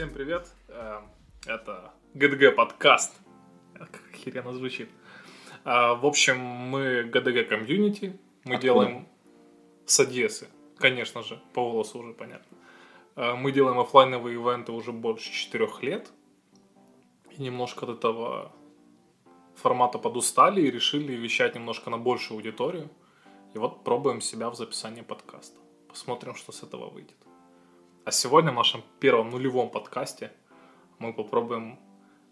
Всем привет. Э, Это ГДГ подкаст. Как охеренно звучит. А, В общем, мы ГДГ комьюнити. Мы Откуда? делаем с Одессы. Конечно же, по голосу уже понятно. А, Мы делаем оффлайновые ивенты уже больше четырех лет. И немножко от этого формата подустали и решили вещать немножко на большую аудиторию. И вот пробуем себя в записании подкаста. Посмотрим, что с этого выйдет. А сегодня в нашем первом нулевом подкасте мы попробуем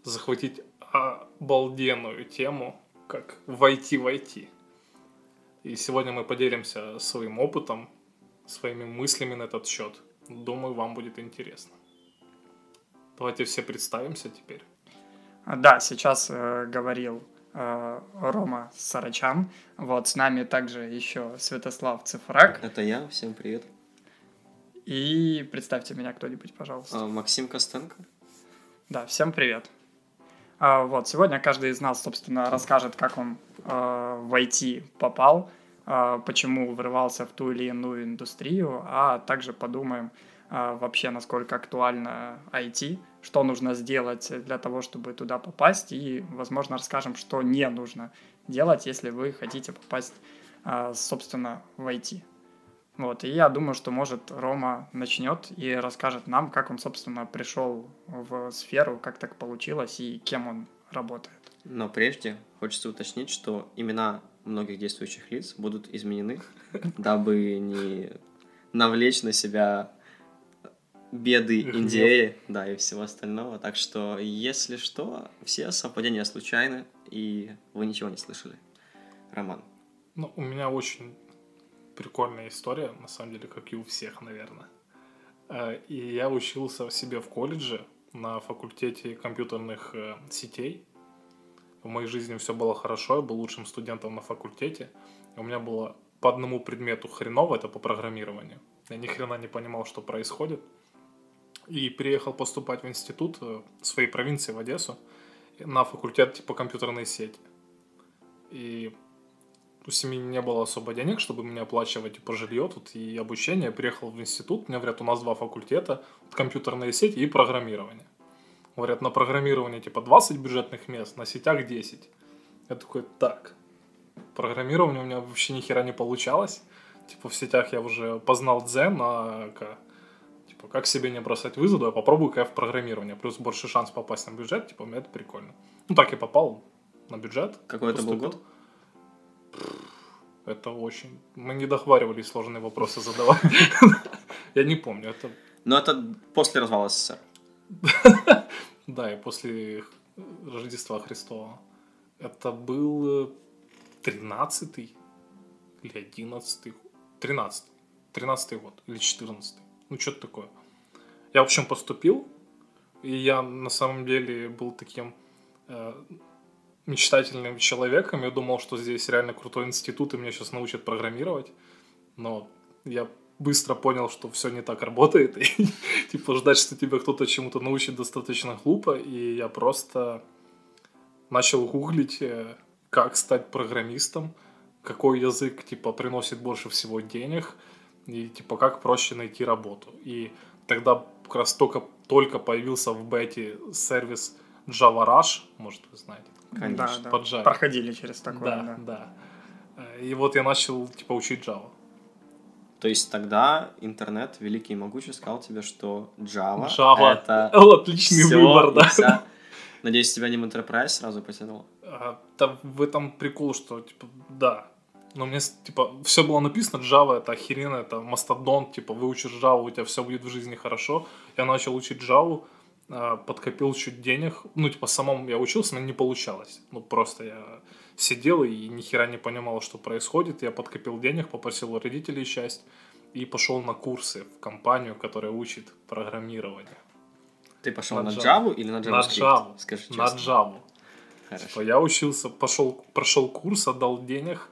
захватить обалденную тему, как войти в IT. И сегодня мы поделимся своим опытом, своими мыслями на этот счет. Думаю, вам будет интересно. Давайте все представимся теперь. Да, сейчас э, говорил э, Рома Сарачан. Вот с нами также еще Святослав Цифрак. Это я, всем привет. И представьте меня кто-нибудь, пожалуйста. А, Максим Костенко. Да, всем привет. А, вот, сегодня каждый из нас, собственно, расскажет, как он э, в IT попал, э, почему врывался в ту или иную индустрию, а также подумаем э, вообще, насколько актуально IT, что нужно сделать для того, чтобы туда попасть, и, возможно, расскажем, что не нужно делать, если вы хотите попасть, собственно, в IT. Вот, и я думаю, что, может, Рома начнет и расскажет нам, как он, собственно, пришел в сферу, как так получилось и кем он работает. Но прежде хочется уточнить, что имена многих действующих лиц будут изменены, дабы не навлечь на себя беды. Индии, да, и всего остального. Так что, если что, все совпадения случайны, и вы ничего не слышали. Роман. Ну, у меня очень прикольная история, на самом деле, как и у всех, наверное. Э, И я учился в себе в колледже на факультете компьютерных э, сетей. В моей жизни все было хорошо, я был лучшим студентом на факультете. У меня было по одному предмету хреново, это по программированию. Я ни хрена не понимал, что происходит. И переехал поступать в институт э, своей провинции, в Одессу, на факультет типа компьютерной сети. И у семьи не было особо денег, чтобы мне оплачивать типа жилье тут и обучение. Я приехал в институт, мне говорят, у нас два факультета, компьютерные сети и программирование. Говорят, на программировании типа 20 бюджетных мест, на сетях 10. Я такой, так, программирование у меня вообще ни хера не получалось. Типа в сетях я уже познал дзен, а типа как себе не бросать вызов, я попробую-ка я в программирование. Плюс больше шанс попасть на бюджет, типа мне это прикольно. Ну так и попал на бюджет. Какой это был год? Это очень... Мы не договаривались сложные вопросы задавать. Я не помню. Это... Но это после развала СССР. Да, и после Рождества Христова. Это был 13 или 11 13 13 год или 14 Ну, что-то такое. Я, в общем, поступил. И я, на самом деле, был таким э, мечтательным человеком. Я думал, что здесь реально крутой институт, и меня сейчас научат программировать. Но я быстро понял, что все не так работает. И, типа, ждать, что тебя кто-то чему-то научит, достаточно глупо. И я просто начал гуглить, э, как стать программистом, какой язык, типа, приносит больше всего денег, и, типа, как проще найти работу. И тогда как раз только, только появился в бете сервис Java Rush, может, вы знаете. Конечно, да, да. под Java. Проходили через такое, да, да. да. Э, И вот я начал, типа, учить Java. То есть тогда интернет, великий и могучий, сказал тебе, что Java, Java. это Отличный всё выбор, и да. вся. Надеюсь, тебя не в Enterprise сразу потянуло? А, Да в этом прикол, что, типа, да. Но мне, типа, все было написано, Java это охеренно, это мастодон, типа, выучишь Java, у тебя все будет в жизни хорошо. Я начал учить Java, подкопил чуть денег. Ну, типа, самому я учился, но не получалось. Ну, просто я сидел и ни хера не понимал, что происходит. Я подкопил денег, попросил у родителей часть и пошел на курсы в компанию, которая учит программирование. Ты пошел На на, Java. Java или на JavaScript? На Java. Скажи На честно. Java. Хорошо. Типа, я учился, пошел, прошел курс, отдал денег.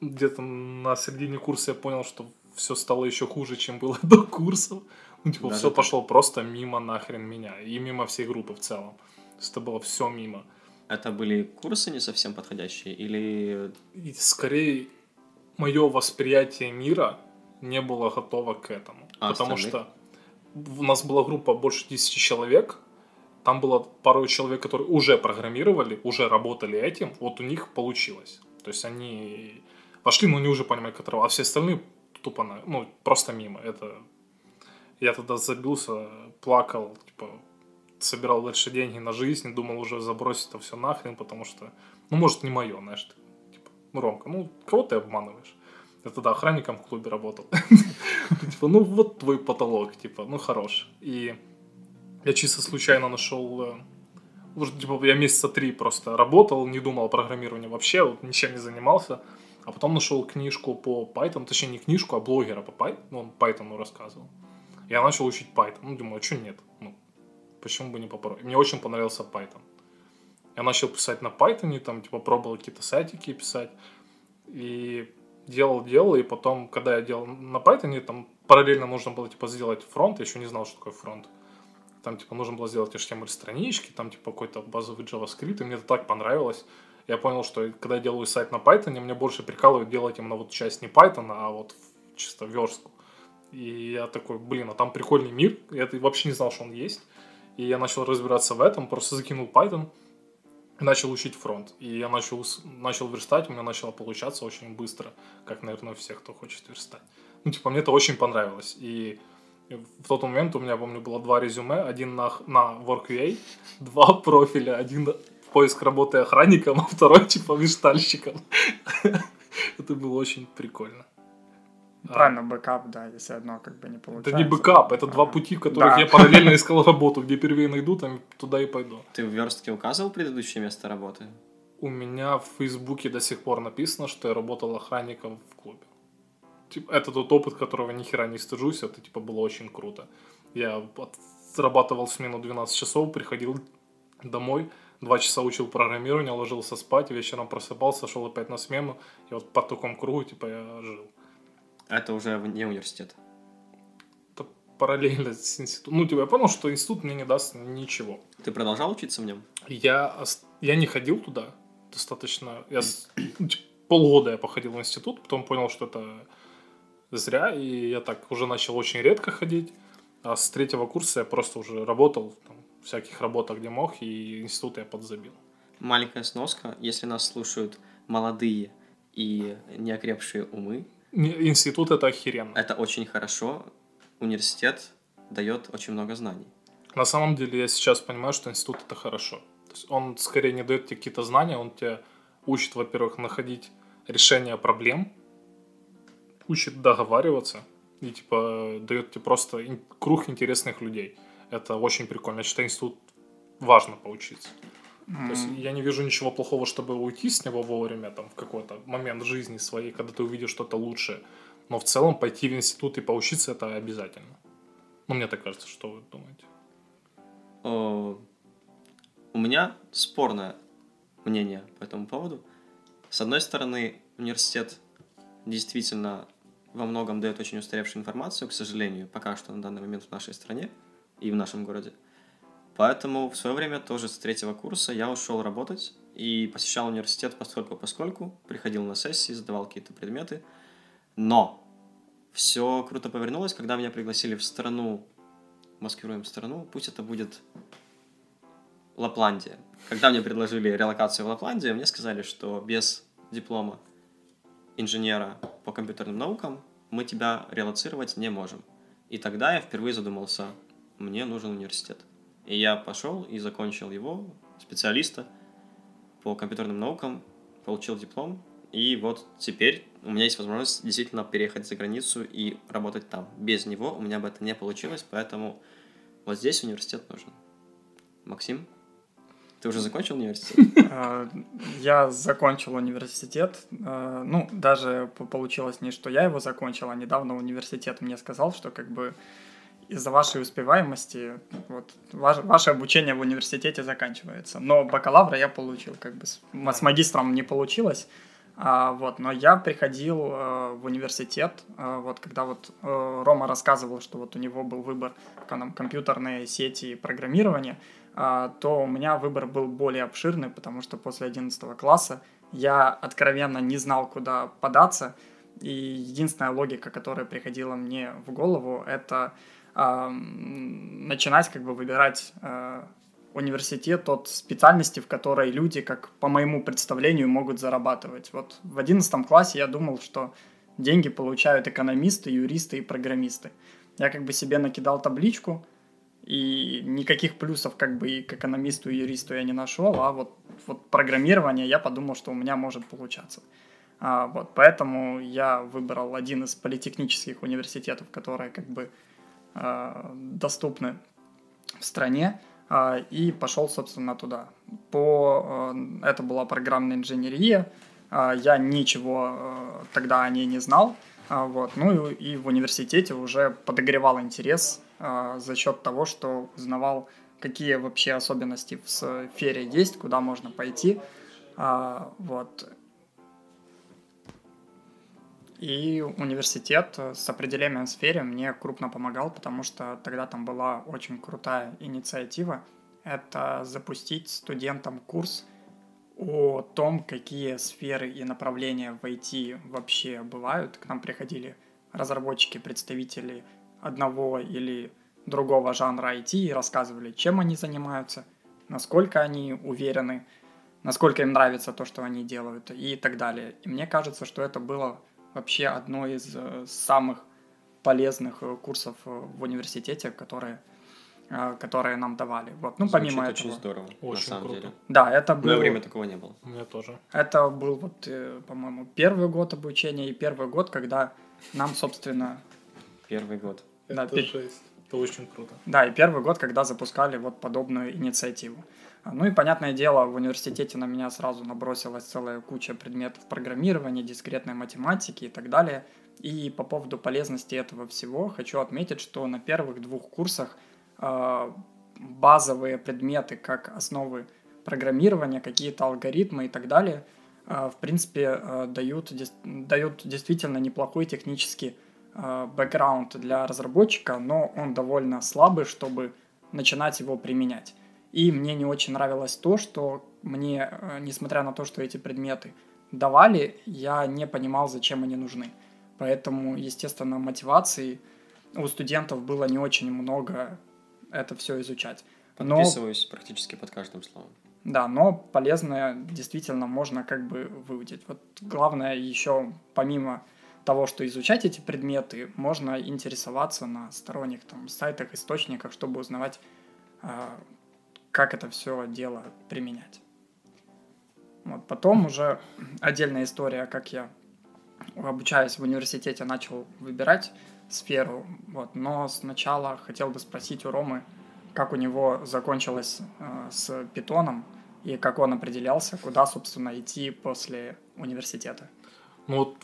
Где-то на середине курса я понял, что все стало еще хуже, чем было до курсов. Ну, типа, Даже все так? пошло просто мимо нахрен меня. И мимо всей группы в целом. То есть это было все мимо. Это были курсы не совсем подходящие или И скорее мое восприятие мира не было готово к этому. А потому остальных? что у нас была группа больше 10 человек, там было пару человек, которые уже программировали, уже работали этим, вот у них получилось. То есть они пошли, но они уже понимали, как а все остальные тупо, ну, просто мимо. Это я тогда забился, плакал, типа, собирал дальше деньги на жизнь, думал уже забросить это все нахрен, потому что, ну, может, не мое, знаешь, типа, ну, Ромка, ну, кого ты обманываешь? Я тогда охранником в клубе работал. Типа, ну, вот твой потолок, типа, ну, хорош. И я чисто случайно нашел э, уже, типа, я месяца три просто работал, не думал о программировании вообще, вот, ничем не занимался. А потом нашел книжку по Python, точнее не книжку, а блогера по Python, ну, он Python рассказывал. Я начал учить Python. Ну, думаю, а что нет? Ну, почему бы не попробовать? Мне очень понравился Python. Я начал писать на Python, там, типа, пробовал какие-то сайтики писать. И делал, делал, и потом, когда я делал на Python, там параллельно нужно было, типа, сделать фронт, я еще не знал, что такое фронт. Там, типа, нужно было сделать HTML-странички, там, типа, какой-то базовый JavaScript, и мне это так понравилось. Я понял, что когда я делаю сайт на Python, мне больше прикалывает делать именно вот часть не Python, а вот чисто верстку. И я такой, блин, а там прикольный мир, я вообще не знал, что он есть. И я начал разбираться в этом, просто закинул Python, начал учить фронт. И я начал, начал верстать, у меня начало получаться очень быстро, как, наверное, у всех, кто хочет верстать. Ну, типа, мне это очень понравилось. И в тот момент у меня, помню, было два резюме. Один на, на Work.ua, два профиля. Один поиск работы охранником, а второй, типа, верстальщиком. Это было очень прикольно. Правильно, бэкап, да, если одно как бы не получается. Это не бэкап, это два пути, в которых да. я параллельно искал работу. Где первее найду, там туда и пойду. Ты в верстке указывал предыдущее место работы? У меня в Фейсбуке до сих пор написано, что я работал охранником в клубе. Типа, это тот опыт, которого ни хера не стыжусь, это типа было очень круто. Я зарабатывал смену 12 часов, приходил домой, два часа учил программирование, ложился спать, вечером просыпался, шел опять на смену, и вот по такому кругу, типа, я жил. Это уже вне университета? Это параллельно с институтом. Ну, типа, я понял, что институт мне не даст ничего. Ты продолжал учиться в нем? Я, я не ходил туда достаточно. Я, ну, типа, полгода я походил в институт, потом понял, что это зря, и я так уже начал очень редко ходить. А с третьего курса я просто уже работал там, всяких работах, где мог, и институт я подзабил. Маленькая сноска. Если нас слушают молодые и неокрепшие умы, Институт это охеренно. Это очень хорошо. Университет дает очень много знаний. На самом деле я сейчас понимаю, что институт это хорошо. То есть он скорее не дает тебе какие-то знания, он тебя учит, во-первых, находить решение проблем, учит договариваться и типа дает тебе просто круг интересных людей. Это очень прикольно. Я считаю, институт важно поучиться. Mm. То есть я не вижу ничего плохого, чтобы уйти с него вовремя, там, в какой-то момент жизни своей, когда ты увидишь что-то лучшее. Но в целом пойти в институт и поучиться это обязательно. Ну, мне так кажется, что вы думаете? О, у меня спорное мнение по этому поводу. С одной стороны, университет действительно во многом дает очень устаревшую информацию, к сожалению, пока что на данный момент в нашей стране и в нашем городе. Поэтому в свое время тоже с третьего курса я ушел работать и посещал университет постольку поскольку, приходил на сессии, задавал какие-то предметы. Но все круто повернулось, когда меня пригласили в страну, маскируем страну, пусть это будет Лапландия. Когда мне предложили релокацию в Лапландию, мне сказали, что без диплома инженера по компьютерным наукам мы тебя релацировать не можем. И тогда я впервые задумался, мне нужен университет. И я пошел и закончил его, специалиста по компьютерным наукам, получил диплом, и вот теперь у меня есть возможность действительно переехать за границу и работать там. Без него у меня бы это не получилось, поэтому вот здесь университет нужен. Максим, ты уже закончил университет? А, я закончил университет. А, ну, даже получилось не, что я его закончил, а недавно университет мне сказал, что как бы из-за вашей успеваемости вот, ваше, ваше обучение в университете заканчивается. Но бакалавра я получил, как бы с, с магистром не получилось. А, вот, но я приходил э, в университет, э, вот когда вот э, Рома рассказывал, что вот у него был выбор там, компьютерные сети и программирование, э, то у меня выбор был более обширный, потому что после 11 класса я откровенно не знал, куда податься, и единственная логика, которая приходила мне в голову, это начинать как бы выбирать а, университет от специальности, в которой люди, как по моему представлению, могут зарабатывать. Вот в одиннадцатом классе я думал, что деньги получают экономисты, юристы и программисты. Я как бы себе накидал табличку, и никаких плюсов как бы и к экономисту, и юристу я не нашел, а вот, вот программирование я подумал, что у меня может получаться. А, вот, поэтому я выбрал один из политехнических университетов, которые как бы доступны в стране, а, и пошел, собственно, туда. По, а, это была программная инженерия, я ничего тогда о ней не знал, вот, ну и, в университете уже подогревал интерес за счет того, что узнавал, какие вообще особенности в сфере есть, куда можно пойти. Вот. И университет с определением в сфере мне крупно помогал, потому что тогда там была очень крутая инициатива. Это запустить студентам курс о том, какие сферы и направления в IT вообще бывают. К нам приходили разработчики, представители одного или другого жанра IT и рассказывали, чем они занимаются, насколько они уверены, насколько им нравится то, что они делают и так далее. И мне кажется, что это было вообще одно из э, самых полезных э, курсов э, в университете, которые которые нам давали. Вот. Ну, Звучит помимо очень этого. здорово, очень на самом круто. деле. Да, это было... В время такого не было. У меня тоже. Это был, вот, по-моему, первый год обучения и первый год, когда нам, собственно... Первый год. Это да, жесть. Это очень круто. Да, и первый год, когда запускали вот подобную инициативу. Ну и, понятное дело, в университете на меня сразу набросилась целая куча предметов программирования, дискретной математики и так далее. И по поводу полезности этого всего хочу отметить, что на первых двух курсах э, базовые предметы, как основы программирования, какие-то алгоритмы и так далее, э, в принципе, э, дают, дают действительно неплохой технический бэкграунд для разработчика, но он довольно слабый, чтобы начинать его применять. И мне не очень нравилось то, что мне, э, несмотря на то, что эти предметы давали, я не понимал, зачем они нужны. Поэтому, естественно, мотивации у студентов было не очень много это все изучать. Но... Подписываюсь практически под каждым словом. Да, но полезное действительно можно как бы выудить. Вот главное еще помимо того, что изучать эти предметы, можно интересоваться на сторонних там, сайтах, источниках, чтобы узнавать, а, как это все дело применять. Вот. Потом уже отдельная история, как я, обучаясь в университете, начал выбирать сферу. Вот. Но сначала хотел бы спросить у Ромы, как у него закончилось э, с питоном и как он определялся, куда, собственно, идти после университета. Ну вот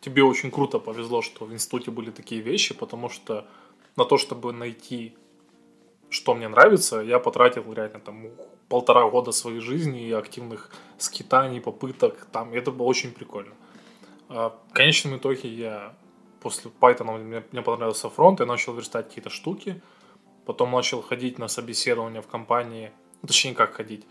тебе очень круто повезло, что в институте были такие вещи, потому что на то, чтобы найти, что мне нравится, я потратил реально там полтора года своей жизни и активных скитаний, попыток. Там, это было очень прикольно. А, в конечном итоге я после Python мне, мне понравился фронт, я начал верстать какие-то штуки, потом начал ходить на собеседование в компании, ну, точнее, как ходить,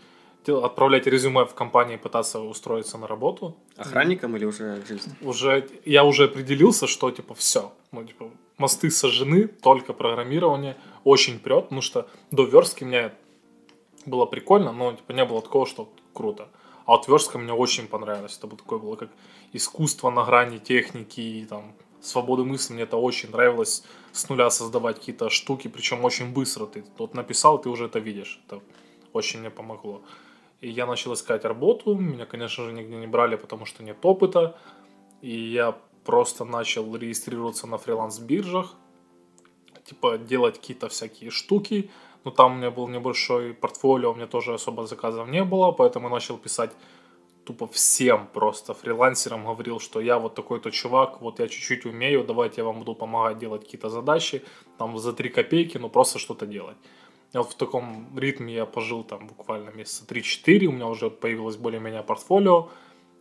отправлять резюме в компании, пытаться устроиться на работу. Охранником или уже жизнь? Уже, я уже определился, что, типа, все. Ну, типа, мосты сожжены, только программирование очень прет, потому что до верстки мне было прикольно, но, типа, не было такого, что круто. А вот верстка мне очень понравилась. Это было такое было как искусство на грани техники и там свободы мысли. Мне это очень нравилось с нуля создавать какие-то штуки, причем очень быстро. Ты тут написал, ты уже это видишь. Это очень мне помогло. И я начал искать работу. Меня, конечно же, нигде не брали, потому что нет опыта. И я просто начал регистрироваться на фриланс-биржах. Типа делать какие-то всякие штуки. Но там у меня был небольшой портфолио, у меня тоже особо заказов не было. Поэтому я начал писать тупо всем просто фрилансерам говорил, что я вот такой-то чувак, вот я чуть-чуть умею, давайте я вам буду помогать делать какие-то задачи, там за 3 копейки, ну просто что-то делать. Вот в таком ритме я пожил там буквально месяца 3-4, у меня уже появилось более-менее портфолио,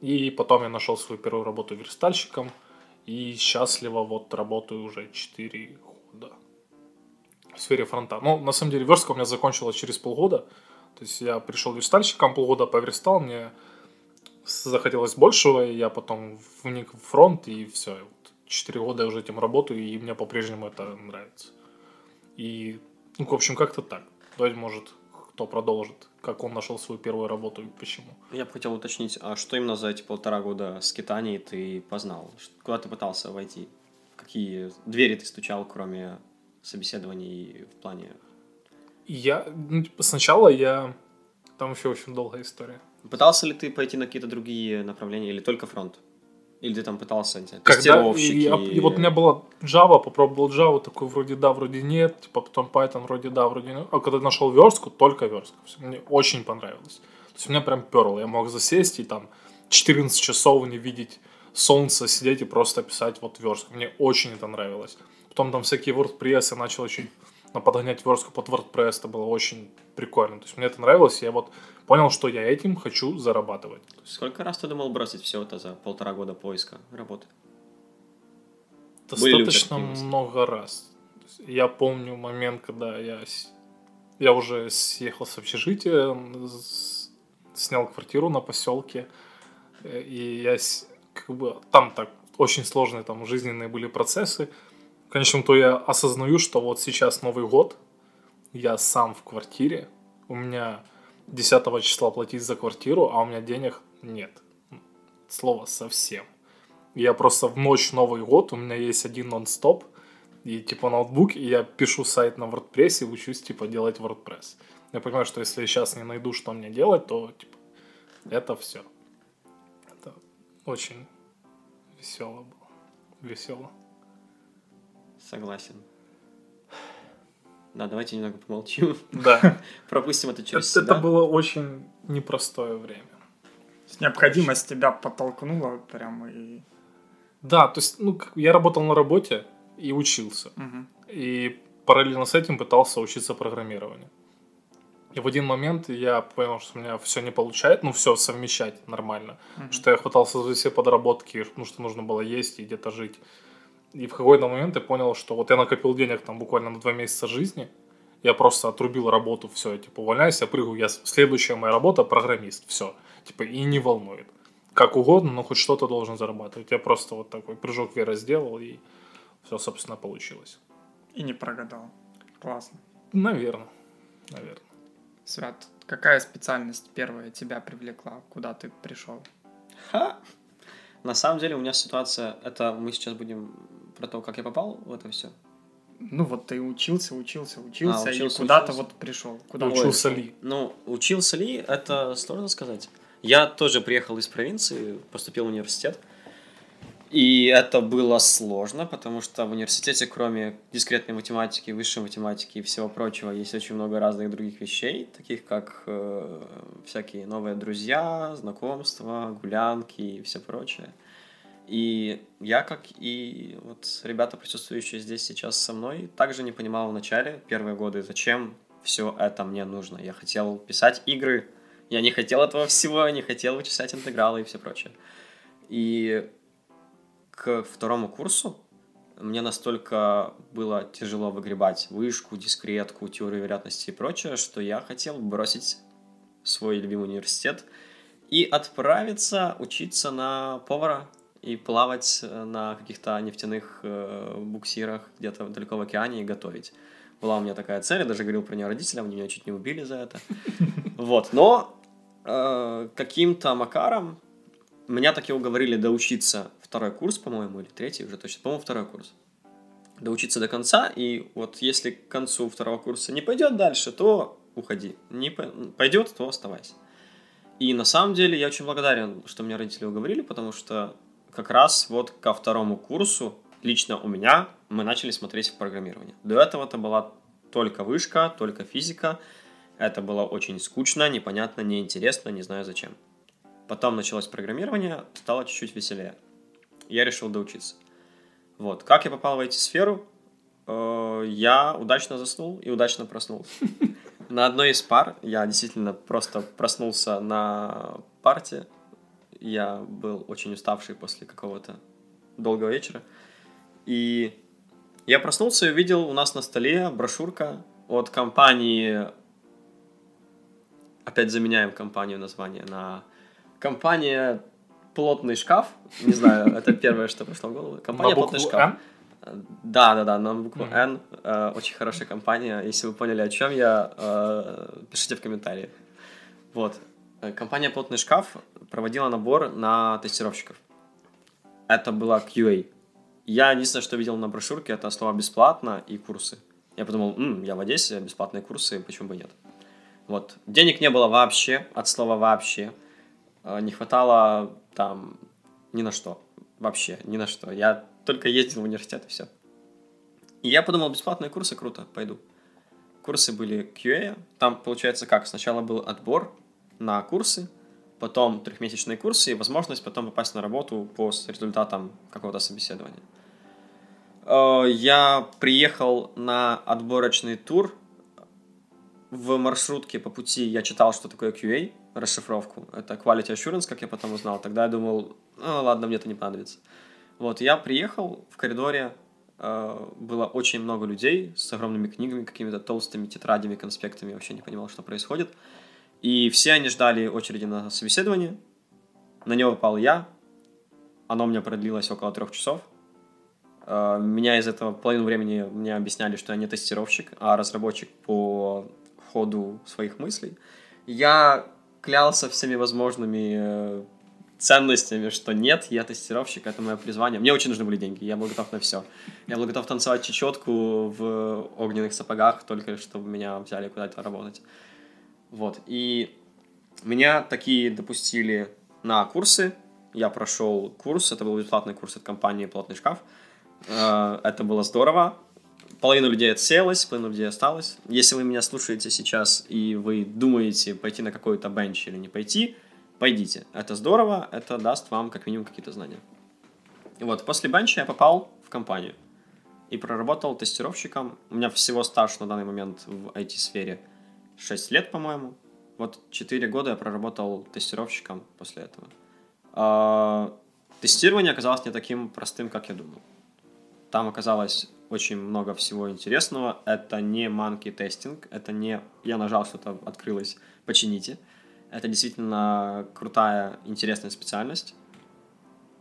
и потом я нашел свою первую работу верстальщиком, и счастливо вот работаю уже 4 года в сфере фронта. Ну, на самом деле, верстка у меня закончилась через полгода, то есть я пришел верстальщиком, полгода поверстал, мне захотелось большего, и я потом вник в фронт, и все. 4 года я уже этим работаю, и мне по-прежнему это нравится. И, ну, в общем, как-то так. Давайте, может, кто продолжит, как он нашел свою первую работу и почему. Я бы хотел уточнить, а что именно за эти полтора года скитаний ты познал? Куда ты пытался войти? Какие двери ты стучал, кроме собеседований в плане... Я... Ну, типа, сначала я... Там еще очень долгая история. Пытался ли ты пойти на какие-то другие направления или только фронт? Или ты там пытался, не знаю, Когда, и, я, и вот у меня была Java, попробовал Java, такой вроде да, вроде нет, типа потом Python вроде да, вроде нет. А когда нашел верстку, только верстку. Мне очень понравилось. То есть у меня прям перло. Я мог засесть и там 14 часов не видеть солнце, сидеть и просто писать вот верстку. Мне очень это нравилось. Потом там всякие WordPress, я начал очень подгонять верстку под WordPress, это было очень прикольно. То есть мне это нравилось, я вот понял, что я этим хочу зарабатывать. Сколько раз ты думал бросить все это за полтора года поиска работы? Достаточно много раз. Я помню момент, когда я, я уже съехал с общежития, снял квартиру на поселке, э, и я как бы там так очень сложные там жизненные были процессы. В конечном то я осознаю, что вот сейчас Новый год, я сам в квартире, у меня 10 числа платить за квартиру, а у меня денег нет. Слово совсем. Я просто в ночь Новый год, у меня есть один нон-стоп, и типа ноутбук, и я пишу сайт на WordPress и учусь типа делать WordPress. Я понимаю, что если я сейчас не найду, что мне делать, то типа это все. Это очень весело было. Весело. Согласен. Да, давайте немного помолчим. Да. Пропустим это через это, себя. Это было очень непростое время. Необходимость тебя подтолкнула прямо и... Да, то есть, ну, я работал на работе и учился. Угу. И параллельно с этим пытался учиться программированию. И в один момент я понял, что у меня все не получается, ну, все совмещать нормально. Uh-huh. Что я хватался за все подработки, ну, что нужно было есть и где-то жить. И в какой-то момент я понял, что вот я накопил денег там буквально на два месяца жизни, я просто отрубил работу, все, типа, увольняюсь, я прыгаю, я, следующая моя работа программист, все, типа, и не волнует. Как угодно, но хоть что-то должен зарабатывать. Я просто вот такой прыжок веры сделал, и все, собственно, получилось. И не прогадал. Классно. Наверное, наверное. Свят, какая специальность первая тебя привлекла? Куда ты пришел? Ха! На самом деле у меня ситуация, это мы сейчас будем про то, как я попал в это все. Ну вот ты учился, учился, учился, а, учился и куда-то вот пришел. Куда учился ли? Ну, учился ли, это сложно сказать. Я тоже приехал из провинции, поступил в университет. И это было сложно, потому что в университете, кроме дискретной математики, высшей математики и всего прочего, есть очень много разных других вещей, таких как э, всякие новые друзья, знакомства, гулянки и все прочее. И я, как и вот ребята, присутствующие здесь сейчас со мной, также не понимал в начале, первые годы, зачем все это мне нужно. Я хотел писать игры, я не хотел этого всего, я не хотел вычислять интегралы и все прочее. И к второму курсу мне настолько было тяжело выгребать вышку, дискретку, теорию вероятности и прочее, что я хотел бросить свой любимый университет и отправиться учиться на повара и плавать на каких-то нефтяных э, буксирах где-то далеко в океане и готовить. Была у меня такая цель, я даже говорил про нее родителям, они меня чуть не убили за это. Вот, но э, каким-то макаром меня таки уговорили доучиться второй курс, по-моему, или третий уже точно, по-моему, второй курс. Доучиться до конца, и вот если к концу второго курса не пойдет дальше, то уходи. Не пойдет, то оставайся. И на самом деле я очень благодарен, что меня родители уговорили, потому что как раз вот ко второму курсу лично у меня мы начали смотреть в программирование. До этого это была только вышка, только физика. Это было очень скучно, непонятно, неинтересно, не знаю зачем. Потом началось программирование, стало чуть-чуть веселее я решил доучиться. Вот. Как я попал в IT-сферу? Э, я удачно заснул и удачно проснулся. На одной из пар я действительно просто проснулся на парте. Я был очень уставший после какого-то долгого вечера. И я проснулся и увидел у нас на столе брошюрка от компании... Опять заменяем компанию название на... Компания плотный шкаф. Не знаю, это первое, что пришло в голову. Компания плотный шкаф. Да, да, да, на букву. N. Э, Очень хорошая компания. Если вы поняли, о чем я, э, пишите в комментарии. Вот. Э, Компания «Плотный шкаф» проводила набор на тестировщиков. Это была QA. Я единственное, что видел на брошюрке, это слова «бесплатно» и «курсы». Я подумал, «М, я в Одессе, бесплатные курсы, почему бы нет? Вот. Денег не было вообще, от слова «вообще». Э, Не хватало там ни на что. Вообще, ни на что. Я только ездил в университет и все. И я подумал, бесплатные курсы, круто, пойду. Курсы были QA. Там, получается, как? Сначала был отбор на курсы, потом трехмесячные курсы и возможность потом попасть на работу по результатам какого-то собеседования. Э, Я приехал на отборочный тур. В маршрутке по пути я читал, что такое QA, расшифровку. Это Quality Assurance, как я потом узнал. Тогда я думал, ну ладно, мне это не понадобится. Вот, я приехал в коридоре, э, было очень много людей с огромными книгами, какими-то толстыми тетрадями, конспектами, я вообще не понимал, что происходит. И все они ждали очереди на собеседование. На него попал я. Оно у меня продлилось около трех часов. Э, Меня из этого половину времени мне объясняли, что я не тестировщик, а разработчик по ходу своих мыслей. Я клялся всеми возможными э, ценностями, что нет, я тестировщик, это мое призвание. Мне очень нужны были деньги, я был готов на все. Я был готов танцевать чечетку в огненных сапогах, только чтобы меня взяли куда-то работать. Вот, и меня такие допустили на курсы. Я прошел курс, это был бесплатный курс от компании «Плотный шкаф». Э, Это было здорово. Половина людей отсеялась, половина людей осталась. Если вы меня слушаете сейчас и вы думаете пойти на какой-то бенч или не пойти, пойдите. Это здорово, это даст вам как минимум какие-то знания. И вот, после бенча я попал в компанию и проработал тестировщиком. У меня всего стаж на данный момент в IT-сфере 6 лет, по-моему. Вот 4 года я проработал тестировщиком после этого. А, Тестирование оказалось не таким простым, как я думал. Там оказалось очень много всего интересного. Это не monkey тестинг, это не я нажал что-то, открылось, почините. Это действительно крутая, интересная специальность.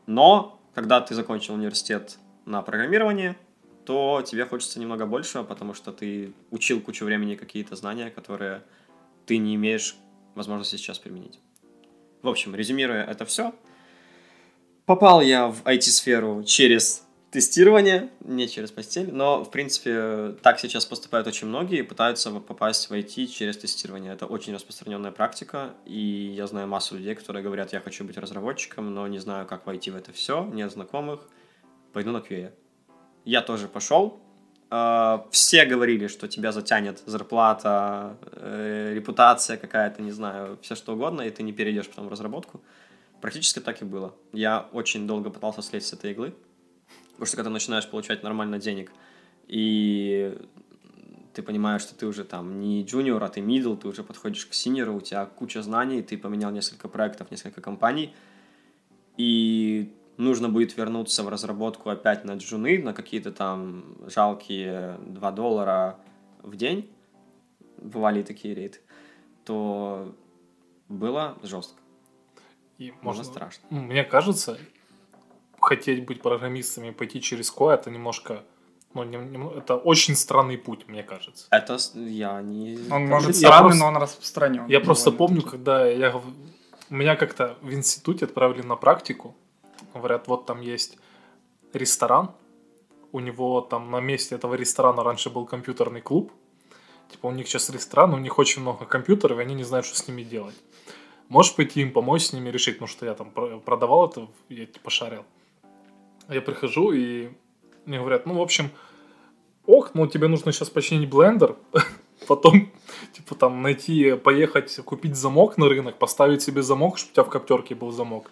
Но, когда ты закончил университет на программирование, то тебе хочется немного большего, потому что ты учил кучу времени какие-то знания, которые ты не имеешь возможности сейчас применить. В общем, резюмируя это все, попал я в IT-сферу через тестирование, не через постель, но, в принципе, так сейчас поступают очень многие, пытаются попасть в IT через тестирование. Это очень распространенная практика, и я знаю массу людей, которые говорят, я хочу быть разработчиком, но не знаю, как войти в это все, нет знакомых, пойду на QA. Я тоже пошел, Э, все говорили, что тебя затянет зарплата, э, репутация какая-то, не знаю, все что угодно, и ты не перейдешь потом в разработку. Практически так и было. Я очень долго пытался слезть с этой иглы, потому что когда начинаешь получать нормально денег, и ты понимаешь, что ты уже там не джуниор, а ты мидл, ты уже подходишь к сеньору, у тебя куча знаний, ты поменял несколько проектов, несколько компаний, и нужно будет вернуться в разработку опять на джуны, на какие-то там жалкие 2 доллара в день, бывали такие рейты, то было жестко. И Было можно страшно. Мне кажется, хотеть быть программистами и пойти через ко это немножко... Ну, не- не- это очень странный путь, мне кажется. Это я не... Он может Я странный, просто- но он распространен. Я просто помню, когда я... Меня как-то в институте отправили на практику. Говорят, вот там есть ресторан. У него там на месте этого ресторана раньше был компьютерный клуб. Типа у них сейчас ресторан, у них очень много компьютеров, и они не знают, что с ними делать. Можешь пойти им помочь с ними решить, потому что я там про- продавал это, я типа шарил. Я прихожу, и мне говорят, ну, в общем, ок, ну, тебе нужно сейчас починить блендер, потом, типа, там, найти, поехать, купить замок на рынок, поставить себе замок, чтобы у тебя в коптерке был замок.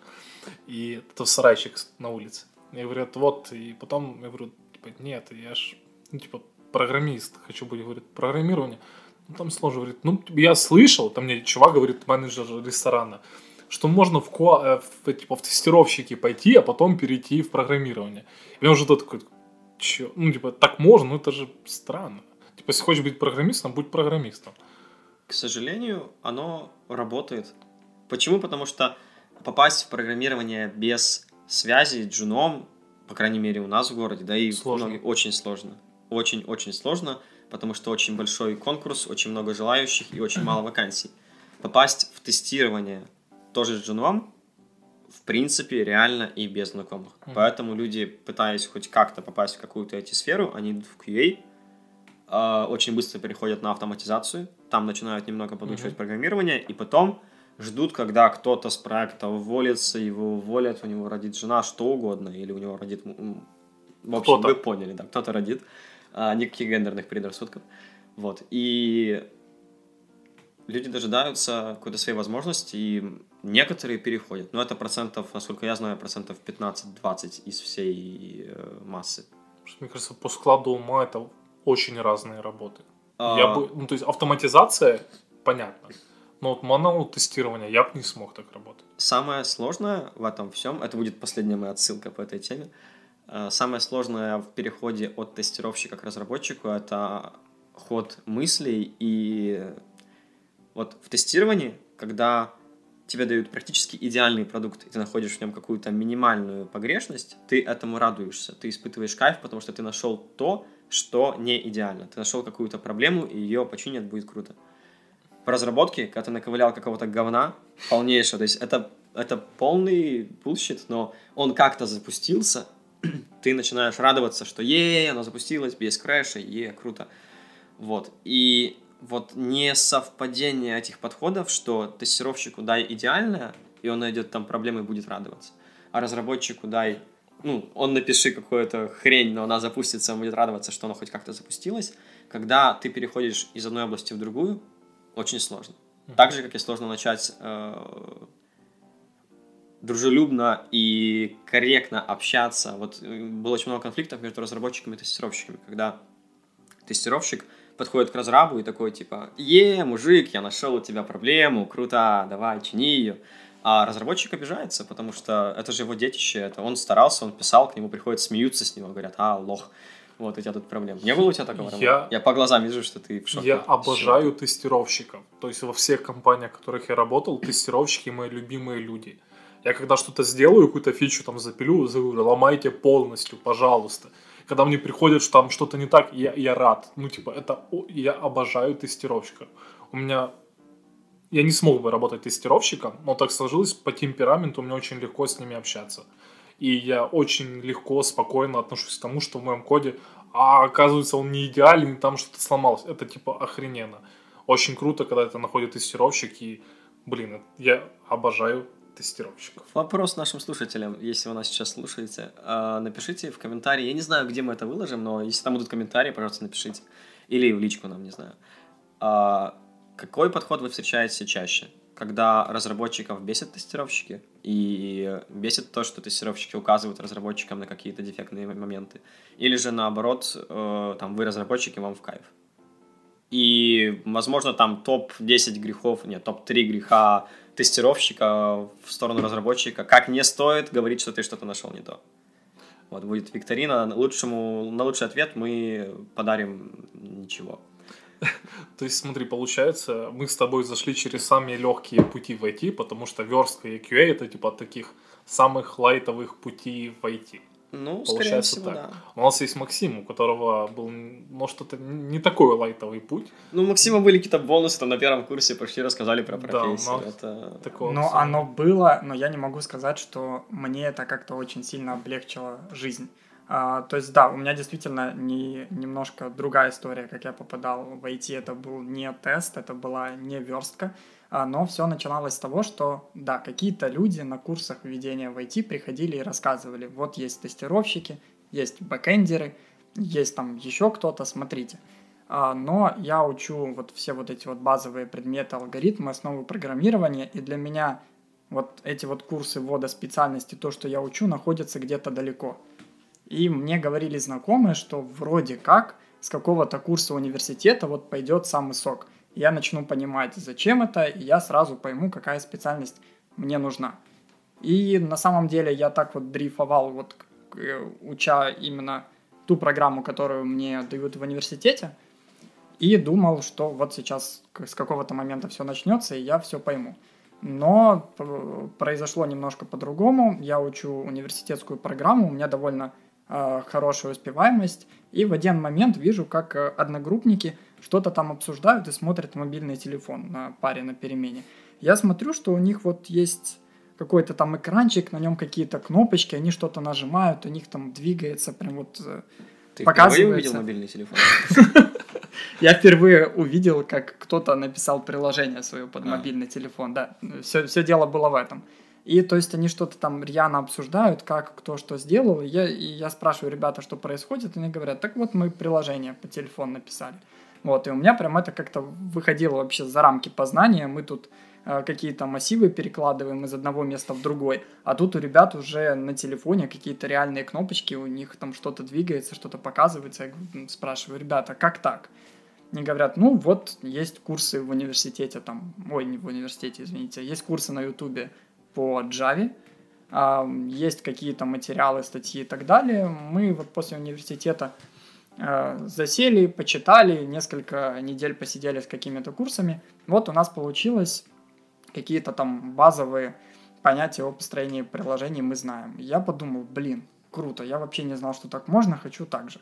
И это сарайчик на улице. И говорят, вот, и потом я говорю, типа, нет, я ж, ну, типа, программист, хочу быть, говорит, программирование. Ну, там сложно, говорит, ну, я слышал, там мне чувак говорит, менеджер ресторана, что можно в, ко- э, в, типа, в тестировщики пойти, а потом перейти в программирование. И я уже такой, чё? Ну, типа, так можно, ну, это же странно. Типа, если хочешь быть программистом, будь программистом. К сожалению, оно работает. Почему? Потому что попасть в программирование без связи джуном по крайней мере, у нас в городе, да и Сложно. многих, очень сложно. Очень-очень сложно, потому что очень большой конкурс, очень много желающих и очень мало вакансий. Попасть в тестирование тоже с джуном, в принципе, реально и без знакомых. Мгм. Поэтому люди, пытаясь хоть как-то попасть в какую-то эти сферу, они идут в QA, а, очень быстро переходят на автоматизацию, там начинают немного подучивать Мгм. программирование, и потом ждут, когда кто-то с проекта уволится, его уволят, у него родит жена, что угодно, или у него родит... В общем, Кто-то. вы поняли, да, кто-то родит. А, никаких гендерных предрассудков. Вот. И люди дожидаются какой-то своей возможности, и некоторые переходят. Но это процентов, насколько я знаю, процентов 15-20 из всей э, массы. Мне кажется, по складу ума это очень разные работы. А, Я бы, ну, то есть автоматизация, понятно. Но вот мануал тестирования я бы не смог так работать. Самое сложное в этом всем, это будет последняя моя отсылка по этой теме, э, самое сложное в переходе от тестировщика к разработчику это ход мыслей и вот в тестировании, когда тебе дают практически идеальный продукт, и ты находишь в нем какую-то минимальную погрешность, ты этому радуешься, ты испытываешь кайф, потому что ты нашел то, что не идеально. Ты нашел какую-то проблему, и ее починят, будет круто. В разработке, когда ты наковылял какого-то говна, полнейшего, то есть это, это полный bullshit, но он как-то запустился, ты начинаешь радоваться, что е оно запустилось без крэша, е круто. Вот. И вот не совпадение этих подходов, что тестировщику дай идеальное, и он найдет там проблемы и будет радоваться. А разработчику дай, ну, он напиши какую-то хрень, но она запустится, он будет радоваться, что она хоть как-то запустилась. Когда ты переходишь из одной области в другую, очень сложно. Так же, как и сложно начать э, дружелюбно и корректно общаться. Вот э, было очень много конфликтов между разработчиками и тестировщиками, когда тестировщик подходит к разрабу и такой типа «Е, мужик, я нашел у тебя проблему, круто, давай, чини ее». А разработчик обижается, потому что это же его детище, это он старался, он писал, к нему приходят, смеются с него, говорят «А, лох, вот у тебя тут проблема». Не было у тебя такого? Я- я по глазам вижу, что ты в шоке. Я обожаю тестировщиков. То есть во всех компаниях, в которых я работал, тестировщики мои любимые люди. Я когда что-то сделаю, какую-то фичу там запилю, говорю, ломайте полностью, пожалуйста. Когда мне приходят, что там что-то не так, я, я рад. Ну, типа, это я обожаю тестировщиков. У меня я не смог бы работать тестировщиком, но так сложилось по темпераменту, мне очень легко с ними общаться. И я очень легко, спокойно отношусь к тому, что в моем коде, а оказывается, он не идеален, там что-то сломалось. Это типа охрененно. Очень круто, когда это находит тестировщик, и, блин, я обожаю тестировщиков. Вопрос нашим слушателям, если вы нас сейчас слушаете, а, напишите в комментарии. Я не знаю, где мы это выложим, но если там будут комментарии, пожалуйста, напишите. Или в личку нам, не знаю. А, Какой подход вы встречаете чаще? Когда разработчиков бесят тестировщики, и бесит то, что тестировщики указывают разработчикам на какие-то дефектные моменты. Или же наоборот, э, там вы разработчики, вам в кайф. И, возможно, там топ-10 грехов, нет, топ-3 греха тестировщика в сторону разработчика, как не стоит говорить, что ты что-то нашел не то. Вот будет викторина. Лучшему, на лучший ответ мы подарим ничего. То есть, смотри, получается, мы с тобой зашли через самые легкие пути в IT, потому что верстка и QA это типа таких самых лайтовых путей в IT. Ну, Получается всего, так. да. У нас есть Максим, у которого был, ну, что-то не такой лайтовый путь. Ну, у Максима были какие-то бонусы, там на первом курсе почти рассказали про Да, профессию. но- Это... Такого Но оно было, но я не могу сказать, что мне это как-то очень сильно облегчило жизнь. А, то есть, да, у меня действительно не, немножко другая история, как я попадал в IT. Это был не тест, это была не верстка. А, но все начиналось с того, что, да, какие-то люди на курсах введения в IT приходили и рассказывали, вот есть тестировщики, есть бэкэндеры, есть там еще кто-то, смотрите. А, но я учу вот все вот эти вот базовые предметы, алгоритмы, основы программирования, и для меня вот эти вот курсы ввода специальности, то, что я учу, находятся где-то далеко. И мне говорили знакомые, что вроде как с какого-то курса университета вот пойдет самый сок. Я начну понимать, зачем это, и я сразу пойму, какая специальность мне нужна. И на самом деле я так вот дрейфовал, вот э, уча именно ту программу, которую мне дают в университете, и думал, что вот сейчас с какого-то момента все начнется, и я все пойму. Но п- произошло немножко по-другому. Я учу университетскую программу, у меня довольно э, хорошая успеваемость. И в один момент вижу, как э, одногруппники что-то там обсуждают и смотрят мобильный телефон на паре на перемене. Я смотрю, что у них вот есть какой-то там экранчик, на нем какие-то кнопочки, они что-то нажимают, у них там двигается прям вот э, Ты впервые показывается. увидел мобильный телефон? Я впервые увидел, как кто-то написал приложение свое под А. мобильный телефон, да. Все дело было в этом. И то есть они что-то там рьяно обсуждают, как кто что сделал. И я, и я спрашиваю, ребята, что происходит, и они говорят, так вот мы приложение по телефону написали. Вот, и у меня прям это как-то выходило вообще за рамки познания. Мы тут э, какие-то массивы перекладываем из одного места в другой, а тут у ребят уже на телефоне какие-то реальные кнопочки, у них там что-то двигается, что-то показывается. Я спрашиваю, ребята, как так? Они говорят, ну вот есть курсы в университете, там, ой, не в университете, извините, есть курсы на ютубе по Java, есть какие-то материалы, статьи и так далее. Мы вот после университета э, засели, почитали, несколько недель посидели с какими-то курсами. Вот у нас получилось какие-то там базовые понятия о построении приложений мы знаем. Я подумал, блин, круто, я вообще не знал, что так можно, хочу так же.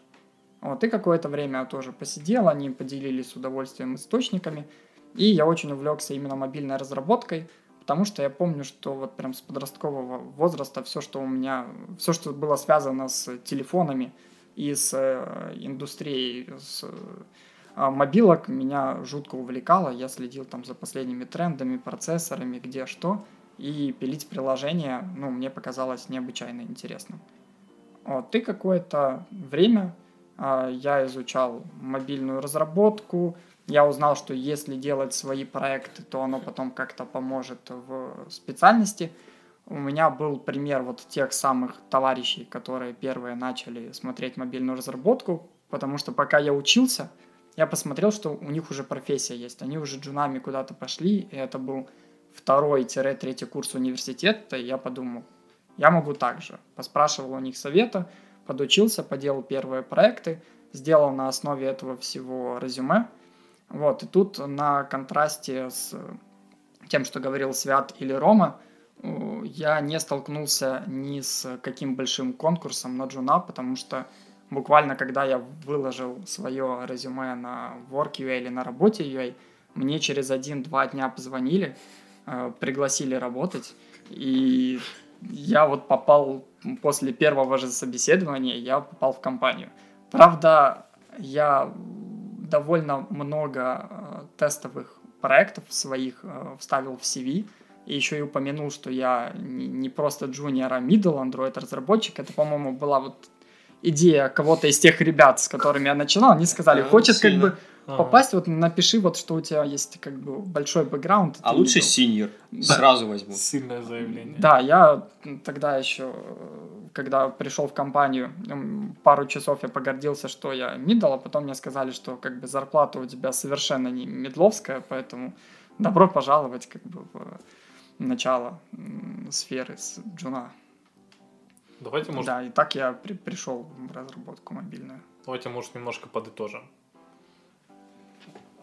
Вот, и какое-то время я тоже посидел, они поделились с удовольствием источниками, и я очень увлекся именно мобильной разработкой, потому что я помню, что вот прям с подросткового возраста все, что у меня, все, что было связано с телефонами и с э, индустрией, с э, мобилок, меня жутко увлекало. Я следил там за последними трендами, процессорами, где что, и пилить приложения, ну, мне показалось необычайно интересным. Вот, и какое-то время а, я изучал мобильную разработку, я узнал, что если делать свои проекты, то оно потом как-то поможет в специальности. У меня был пример вот тех самых товарищей, которые первые начали смотреть мобильную разработку, потому что пока я учился, я посмотрел, что у них уже профессия есть. Они уже джунами куда-то пошли, и это был второй-третий курс университета, и я подумал, я могу так же. Поспрашивал у них совета, подучился, поделал первые проекты, сделал на основе этого всего резюме. Вот, и тут на контрасте с тем, что говорил Свят или Рома, я не столкнулся ни с каким большим конкурсом на джуна, потому что буквально когда я выложил свое резюме на Work.ua или на работе UA, мне через один-два дня позвонили, э, пригласили работать, и я вот попал после первого же собеседования, я попал в компанию. Правда, я довольно много э, тестовых проектов своих э, вставил в CV, и еще и упомянул, что я не, просто junior, а middle Android разработчик. Это, по-моему, была вот идея кого-то из тех ребят, с которыми я начинал. Они сказали, Да, хочет как сильно. Бы попасть, вот напиши вот, что у тебя есть как бы большой бэкграунд. А лучше middle». синьор. Да. Сразу возьму. Сильное заявление. Да, я тогда еще, когда пришел в компанию, пару часов я погордился, что я мидл, а потом мне сказали, что как бы зарплата у тебя совершенно не медловская, поэтому добро пожаловать как бы в начало сферы с джуна. Давайте, может, Да, и так я при- пришел в разработку мобильную. давайте, может, немножко подытожим.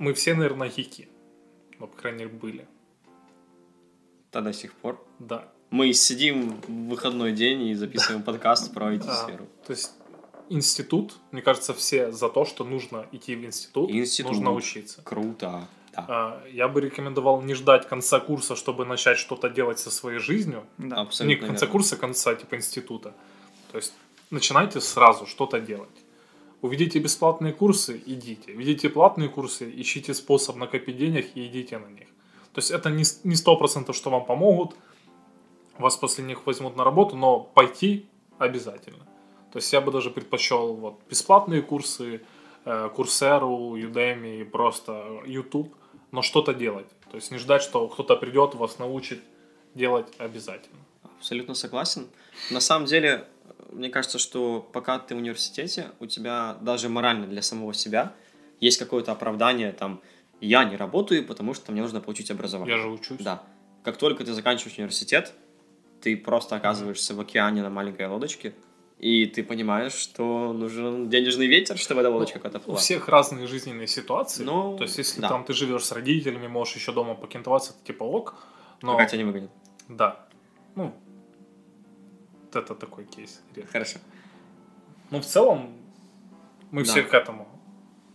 Мы все, наверное, гики. Ну, по крайней мере, были. Да, до сих пор. Да. Мы сидим в выходной день и записываем подкаст про А, IT-сферу. то есть институт, мне кажется, все за то, что нужно идти в институт, Институт. нужно учиться. Круто. Да, А, Я бы рекомендовал не ждать конца курса, чтобы начать что-то делать со своей жизнью. Да. не абсолютно конца верно. курса, конца типа института. То есть начинайте сразу что-то делать. Увидите бесплатные курсы, идите. Видите платные курсы, ищите способ накопить денег и идите на них. То есть это не сто процентов, что вам помогут, вас после них возьмут на работу, но пойти обязательно. То есть я бы даже предпочел вот, бесплатные курсы, э, Курсеру, Udemy, просто YouTube, но что-то делать. То есть не ждать, что кто-то придет, вас научит делать обязательно. Абсолютно согласен. На самом деле, мне кажется, что пока ты в университете, у тебя даже морально для самого себя есть какое-то оправдание, там, я не работаю, потому что мне нужно получить образование. Я же учусь. Да. Как только ты заканчиваешь университет, ты просто оказываешься в океане на маленькой лодочке, и ты понимаешь, что нужен денежный ветер, чтобы эта лодочка куда-то У всех разные жизненные ситуации. Ну, То есть, если да. там ты живешь с родителями, можешь еще дома покентоваться, это типа ок. Но, Пока тебя не выгонят. да, ну, это такой кейс. редкий. Хорошо. Ну, в целом, мы Да. все к этому.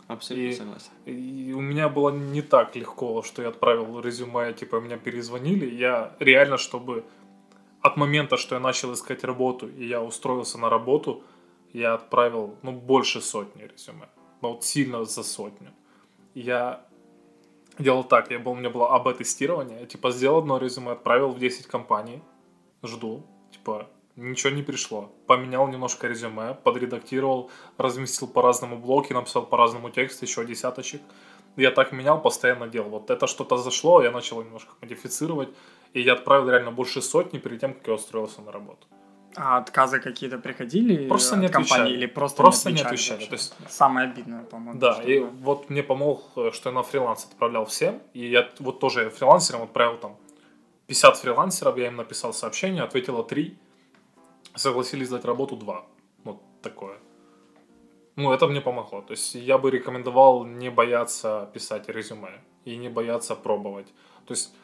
Абсолютно И- согласен. И у меня было не так легко, что я отправил резюме, типа меня перезвонили. Я реально, чтобы от момента, что я начал искать работу, и я устроился на работу, я отправил, ну, больше сотни резюме. Ну, вот сильно за сотню. Я делал так, я был, у меня было АБ-тестирование, я, типа, сделал одно резюме, отправил в 10 компаний, жду, типа, ничего не пришло. Поменял немножко резюме, подредактировал, разместил по разному блоке, написал по разному тексту, еще десяточек. Я так менял, постоянно делал. Вот это что-то зашло, я начал немножко модифицировать, и я отправил реально больше сотни перед тем, как я устроился на работу. А отказы какие-то приходили Просто от не компании отвечали. или просто, Просто не не отвечали? отвечали, вообще? то есть- Самое обидное, по-моему. Да, и было. вот мне помог, что я на фриланс отправлял всем, и я вот тоже фрилансерам отправил там 50 фрилансеров, я им написал сообщение, ответило 3, согласились дать работу 2. Вот такое. Ну, это мне помогло. То есть я бы рекомендовал не бояться писать резюме и не бояться пробовать. То есть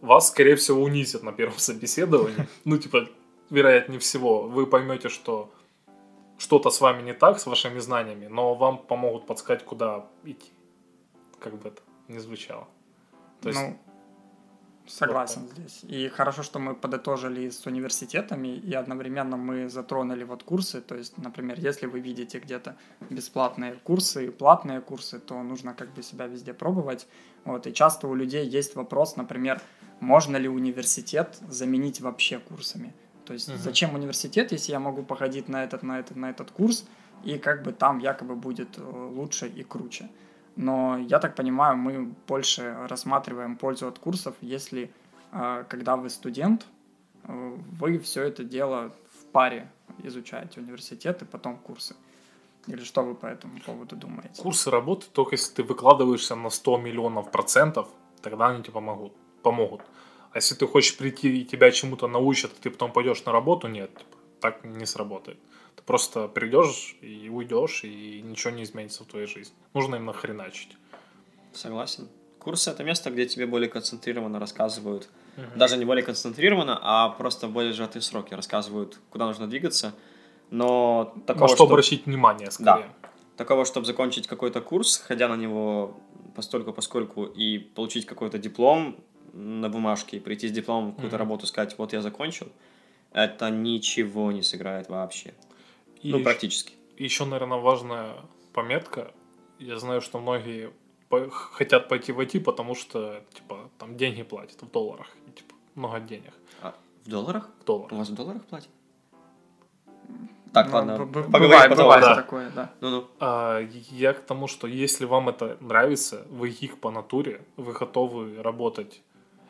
вас, скорее всего, унизят на первом собеседовании. Ну, типа, вероятнее всего, вы поймете, что что-то с вами не так, с вашими знаниями, но вам помогут подсказать, куда идти. Как бы это ни звучало. То есть, Ну, согласен здесь. И хорошо, что мы подытожили с университетами, и одновременно мы затронули вот курсы. То есть, например, если вы видите где-то бесплатные курсы и платные курсы, то нужно как бы себя везде пробовать. Вот. И часто у людей есть вопрос, например, можно ли университет заменить вообще курсами? То есть, Мгм. зачем университет, если я могу походить на этот, на этот, на этот курс, и как бы там якобы будет э, лучше и круче. Но я так понимаю, мы больше рассматриваем пользу от курсов, если э, когда вы студент, э, вы все это дело в паре изучаете университет и потом курсы. Или что вы по этому поводу думаете? курсы работы только если ты выкладываешься на 100 миллионов процентов, тогда они тебе помогут. помогут. А если ты хочешь прийти и тебя чему-то научат, и ты потом пойдешь на работу, нет, так не сработает. Ты просто придешь и уйдешь, и ничего не изменится в твоей жизни. Нужно им нахреначить. Согласен. Курсы это место, где тебе более концентрированно рассказывают, даже не более концентрированно, а просто более сжатые сроки рассказывают, куда нужно двигаться. Но такого, На что чтоб- обращать внимание, скорее. такого, чтобы закончить какой-то курс, ходя на него постольку поскольку и получить какой-то диплом на бумажке, и прийти с дипломом в какую-то Мгм. работу, сказать, вот я закончил, это ничего не сыграет вообще. И ну, практически. Еще, наверное, важная пометка. Я знаю, что многие по- хотят пойти в IT, потому что, типа, там деньги платят в долларах. И, типа, много денег А, в долларах? в долларах. У вас в долларах платят? Так, Ну, ладно, б- б- поговорим бывает, потом. бывает да. такое, да. Ну-ну. А, я к тому, что если вам это нравится, вы их по натуре, вы готовы работать,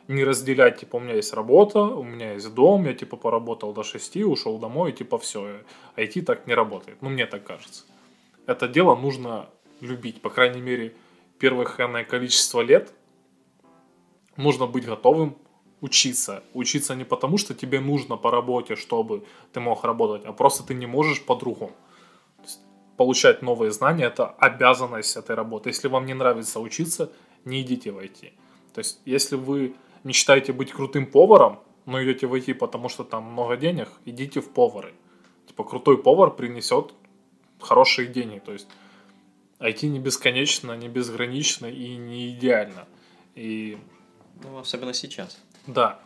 не разделять, типа, у меня есть работа, у меня есть дом, я, типа, поработал до 6, ушел домой, и, типа, все. IT так не работает. Ну, мне так кажется. Это дело нужно любить, по крайней мере, первых энное количество лет нужно быть готовым учиться. Учиться не потому, что тебе нужно по работе, чтобы ты мог работать, а просто ты не можешь по-другому получать новые знания, это обязанность этой работы. Если вам не нравится учиться, не идите в IT. То есть, если вы мечтаете быть крутым поваром, но идете в IT, потому что там много денег, идите в повары. Типа, крутой повар принесет хорошие деньги. То есть, IT не бесконечно, не безгранично и не идеально. И Ну, особенно сейчас. да.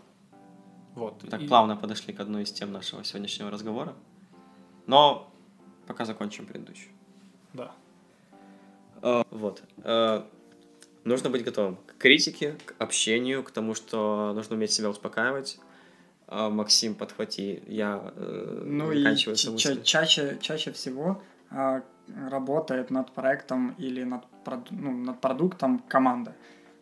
Вот. Так И- плавно подошли к одной из тем нашего сегодняшнего разговора. Но пока закончим предыдущую. Да. Э, Вот. Э, Нужно быть готовым критике, к общению, к тому, что нужно уметь себя успокаивать. Э, Максим, подхвати. Я э, Ну и ча- чаще, чаще всего а, работает над проектом или над, ну, над продуктом команда.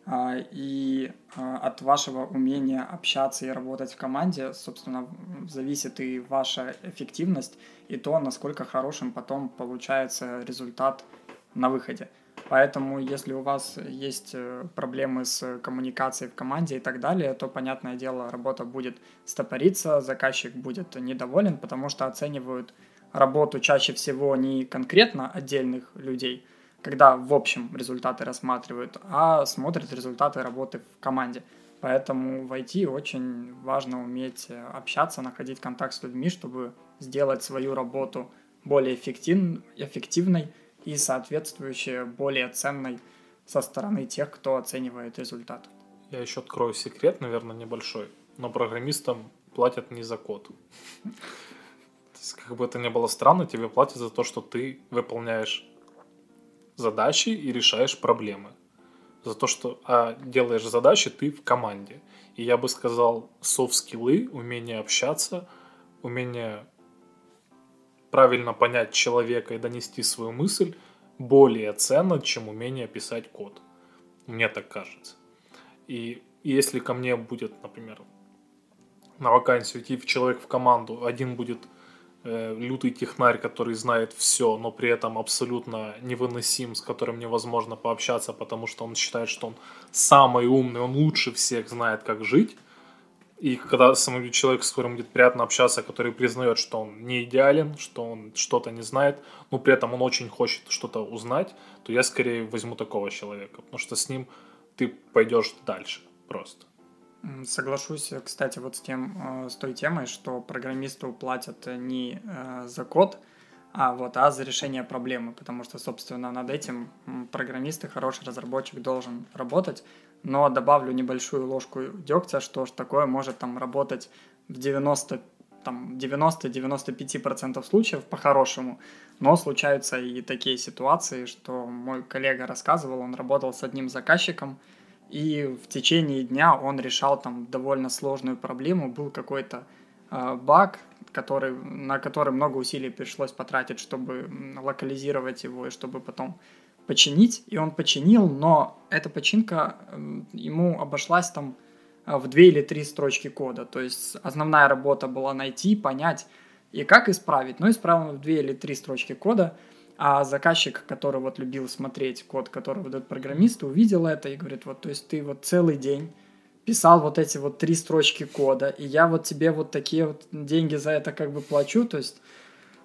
А, и а, от вашего умения общаться и работать в команде, собственно, зависит и ваша эффективность, и то, насколько хорошим потом получается результат на выходе. Поэтому, если у вас есть э, проблемы с коммуникацией в команде и так далее, то, понятное дело, работа будет стопориться, заказчик будет недоволен, потому что оценивают работу чаще всего не конкретно отдельных людей, когда в общем результаты рассматривают, а смотрят результаты работы в команде. Поэтому в IT очень важно уметь общаться, находить контакт с людьми, чтобы сделать свою работу более эффектив, эффективной и соответствующей более ценной со стороны тех, кто оценивает результат. Я еще открою секрет, наверное, небольшой, но программистам платят не за код. Как бы это ни было странно, тебе платят за то, что ты выполняешь задачи и решаешь проблемы. За то, что а, делаешь задачи ты в команде. И я бы сказал, софт-скиллы, умение общаться, умение правильно понять человека и донести свою мысль более ценно, чем умение писать код. Мне так кажется. И если ко мне будет, например, на вакансию идти человек в команду, один будет э, лютый технарь, который знает все, но при этом абсолютно невыносим, с которым невозможно пообщаться, потому что он считает, что он самый умный, он лучше всех знает, как жить. И когда самый человек, с которым будет приятно общаться, который признает, что он не идеален, что он что-то не знает, но при этом он очень хочет что-то узнать, то я скорее возьму такого человека, потому что с ним ты пойдешь дальше просто. Соглашусь, кстати, вот с, тем, э, с той темой, что программисту платят не э, за код, а вот, а за решение проблемы, потому что, собственно, над этим программист и хороший разработчик должен работать, но добавлю небольшую ложку дегтя, что ж такое может там работать в 90 там 90-95% случаев по-хорошему, но случаются и такие ситуации, что мой коллега рассказывал, он работал с одним заказчиком, и в течение дня он решал там довольно сложную проблему, был какой-то э, баг, который, на который много усилий пришлось потратить, чтобы локализировать его и чтобы потом починить, и он починил, но эта починка ему обошлась там а, в две или три строчки кода. То есть основная работа была найти, понять и как исправить. Но исправил в две или три строчки кода, а заказчик, который вот любил смотреть код, который выдают программисты, увидел это и говорит, вот, то есть ты вот целый день писал вот эти вот три строчки кода, и я вот тебе вот такие вот деньги за это как бы плачу, то есть,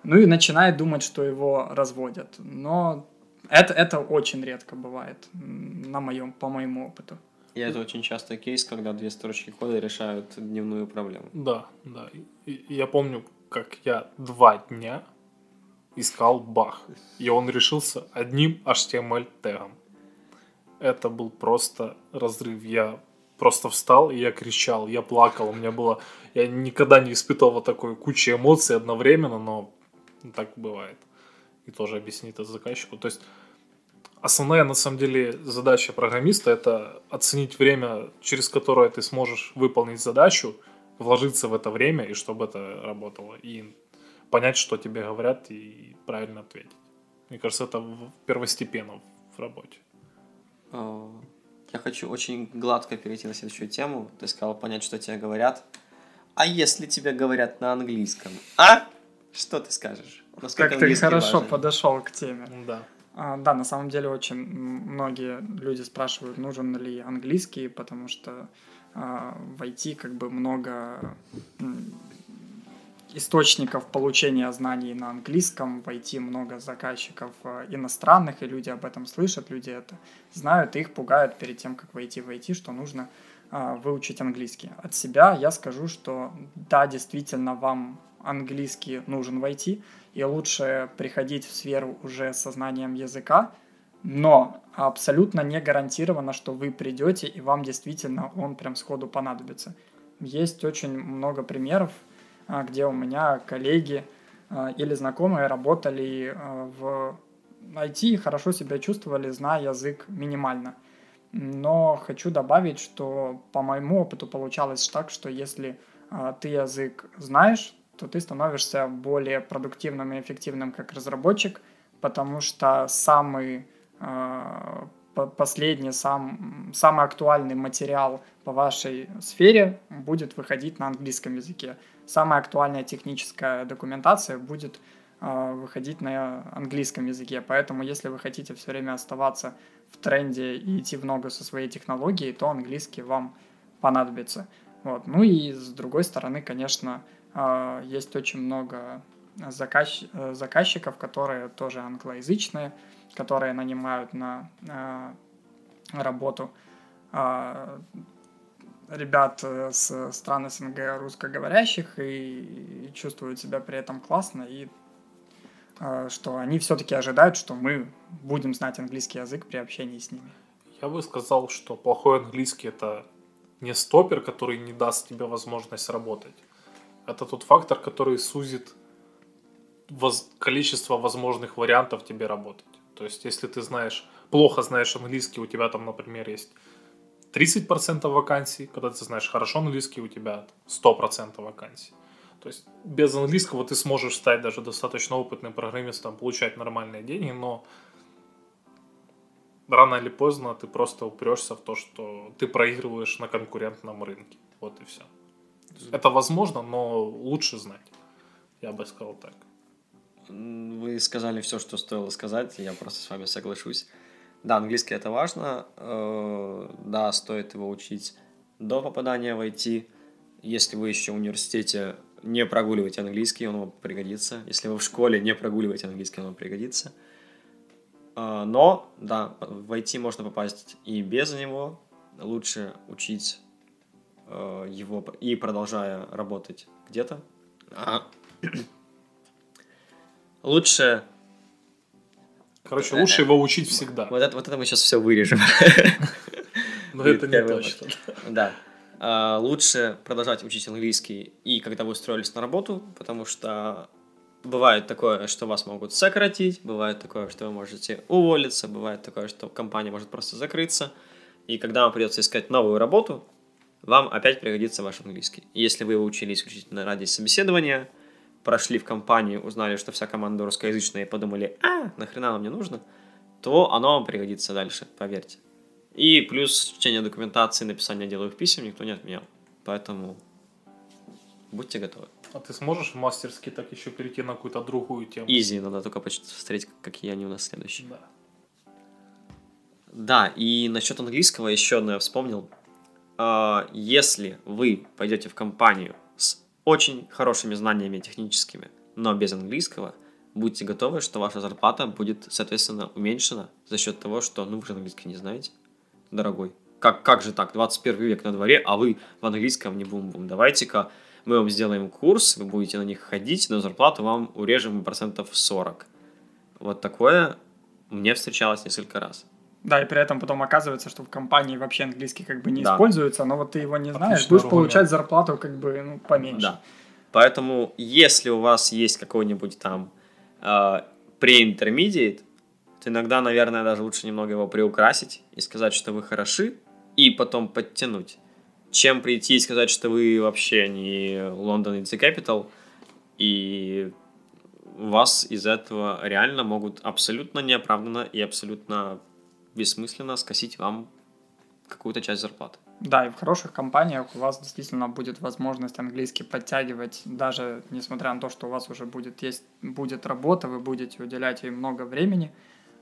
ну и начинает думать, что его разводят. Но это, это очень редко бывает на моем, по моему опыту. И это очень часто кейс, когда две строчки кода решают дневную проблему. Да, да. И, я помню, как я два дня искал бах, и он решился одним HTML тегом. Это был просто разрыв. Я просто встал, и я кричал, я плакал, у меня было... Я никогда не испытывал такой кучи эмоций одновременно, но так бывает. И тоже объяснить это заказчику. То есть основная, на самом деле, задача программиста — это оценить время, через которое ты сможешь выполнить задачу, вложиться в это время, и чтобы это работало, и понять, что тебе говорят, и правильно ответить. Мне кажется, это первостепенно в работе. А, я хочу очень гладко перейти на следующую тему. Ты сказал понять, что тебе говорят. А если тебе говорят на английском? А? Что ты скажешь? Насколько как ты хорошо важен? подошел к теме. Да. А, да, на самом деле очень многие люди спрашивают, нужен ли английский, потому что а, в IT как бы много источников получения знаний на английском, в IT много заказчиков а, иностранных, и люди об этом слышат, люди это знают, и их пугают перед тем, как войти в IT, что нужно выучить английский. От себя я скажу, что да, действительно, вам английский нужен в IT, и лучше приходить в сферу уже со знанием языка, но абсолютно не гарантировано, что вы придете и вам действительно он прям сходу понадобится. Есть очень много примеров, а, где у меня коллеги а, или знакомые работали а, в IT и хорошо себя чувствовали, зная язык минимально. Но хочу добавить, что по моему опыту получалось так, что если ты язык знаешь, то ты становишься более продуктивным и эффективным как разработчик, потому что самый э, последний, сам, самый актуальный материал по вашей сфере будет выходить на английском языке. Самая актуальная техническая документация будет э, выходить на английском языке. Поэтому, если вы хотите все время оставаться в тренде и идти в ногу со своей технологией, то английский вам понадобится. Вот. Ну и с другой стороны, конечно, а, есть очень много заказ... заказчиков, которые тоже англоязычные, которые нанимают на работу а, ребят э, с стран СНГ русскоговорящих и чувствуют себя при этом классно, и э, что они все-таки ожидают, что мы будем знать английский язык при общении с ними. Я бы сказал, что плохой английский это не стопер, который не даст тебе возможность работать. Это тот фактор, который сузит воз... количество возможных вариантов тебе работать. То есть, если ты знаешь, плохо знаешь английский, у тебя там, например, есть 30% вакансий, когда ты знаешь хорошо английский, у тебя 100% вакансий. То есть без английского ты сможешь стать даже достаточно опытным программистом, получать нормальные деньги, но рано или поздно ты просто упрешься в то, что ты проигрываешь на конкурентном рынке. Вот и все. Это возможно, но лучше знать. Я бы сказал так. Вы сказали все, что стоило сказать, я просто с вами соглашусь. Да, английский это важно, э, да, стоит его учить до попадания в IT. Если вы еще в университете, не прогуливайте английский, он вам пригодится. Если вы в школе, не прогуливайте английский, он вам пригодится. Э, но, да, в IT можно попасть и без него. Лучше учить его и продолжая работать где-то. А, лучше Короче, лучше его учить всегда. Вот это, вот это мы сейчас все вырежем. Но это не точно. Да. А, лучше продолжать учить английский и когда вы устроились на работу, потому что бывает такое, что вас могут сократить, бывает такое, что вы можете уволиться, бывает такое, что компания может просто закрыться. И когда вам придется искать новую работу, вам опять пригодится ваш английский. Если вы учились исключительно ради собеседования, прошли в компанию, узнали, что вся команда русскоязычная и подумали, а, нахрена нам не нужно, то оно вам пригодится дальше, поверьте. И плюс чтение документации, написание деловых писем никто не отменял. Поэтому будьте готовы. А ты сможешь в мастерски так еще перейти на какую-то другую тему? Изи, надо только посмотреть, какие они у нас следующие. Да. Да, и насчет английского еще одно я вспомнил. А, если вы пойдете в компанию с очень хорошими знаниями техническими, но без английского, будьте готовы, что ваша зарплата будет, соответственно, уменьшена за счет того, что, ну, вы же английский не знаете, дорогой. Как, как же так? 21 век на дворе, а вы в английском не бум-бум. Давайте-ка мы вам сделаем курс, вы будете на них ходить, но зарплату вам урежем процентов 40. Вот такое мне встречалось несколько раз. Да, и при этом потом оказывается, что в компании вообще английский как бы не Да. используется, но вот ты его не знаешь, будешь аргумент. получать зарплату как бы ну, поменьше. Да. Поэтому, если у вас есть какой-нибудь там э, pre-intermediate, то иногда, наверное, даже лучше немного его приукрасить и сказать, что вы хороши, и потом подтянуть, чем прийти и сказать, что вы вообще не London is the capital, и вас из этого реально могут абсолютно неоправданно и абсолютно бессмысленно скосить вам какую-то часть зарплаты. Да, и в хороших компаниях у вас действительно будет возможность английский подтягивать, даже несмотря на то, что у вас уже будет есть будет работа, вы будете уделять ей много времени,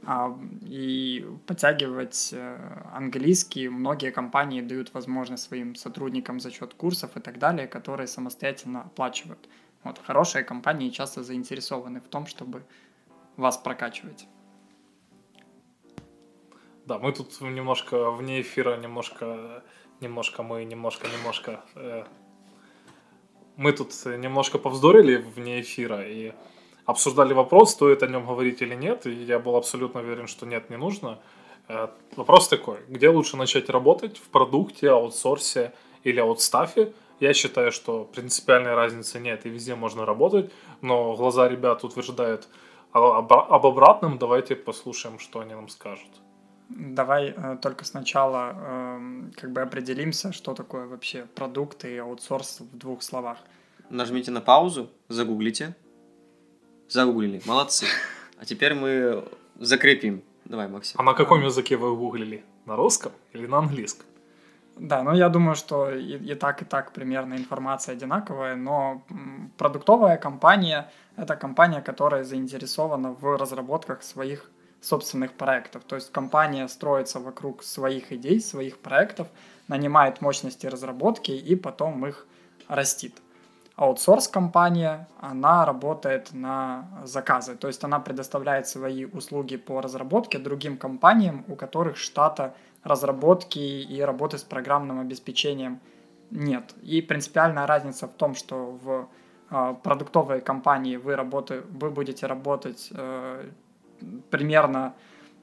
а, и подтягивать э, английский многие компании дают возможность своим сотрудникам за счет курсов и так далее, которые самостоятельно оплачивают. Вот хорошие компании часто заинтересованы в том, чтобы вас прокачивать. Да, мы тут немножко вне эфира, немножко, немножко мы, немножко, немножко... э, мы тут немножко повздорили вне эфира и обсуждали вопрос, стоит о нем говорить или нет, и я был абсолютно уверен, что нет, не нужно. Э, вопрос такой, где лучше начать работать, в продукте, аутсорсе или аутстафе? Я считаю, что принципиальной разницы нет, и везде можно работать, но глаза ребят утверждают о- об, об обратном, давайте послушаем, что они нам скажут. Давай э, только сначала эм, как бы определимся, что такое вообще продукт и аутсорс в двух словах. Нажмите на паузу, загуглите. Загуглили, молодцы. А теперь мы закрепим. Давай, Максим. А на каком языке вы гуглили? На русском или на английском? Да, ну я думаю, что и, и так, и так примерно информация одинаковая, но продуктовая компания — это компания, которая заинтересована в разработках своих собственных проектов. То есть компания строится вокруг своих идей, своих проектов, нанимает мощности разработки и потом их растит. Аутсорс-компания, она работает на заказы, то есть она предоставляет свои услуги по разработке другим компаниям, у которых штата разработки и работы с программным обеспечением нет. И принципиальная разница в том, что в э, продуктовой компании вы, работы, вы будете работать э, примерно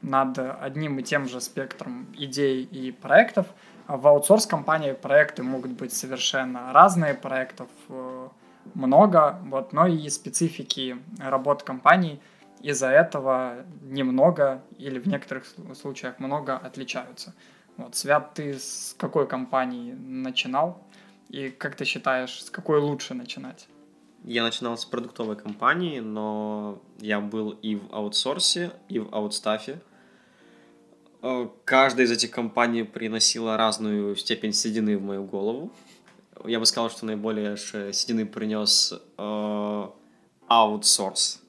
над одним и тем же спектром идей и проектов. В аутсорс-компании проекты могут быть совершенно разные, проектов э, много, вот, но и специфики работы компаний из-за этого немного или в некоторых случаях много отличаются. Вот, Свят, ты с какой компании начинал? И как ты считаешь, с какой лучше начинать? Я начинал с продуктовой компании, но я был и в аутсорсе, и в аутстафе. Э, каждая из этих компаний приносила разную степень седины в мою голову. Я бы сказал, что наиболее седины принес э, аутсорс.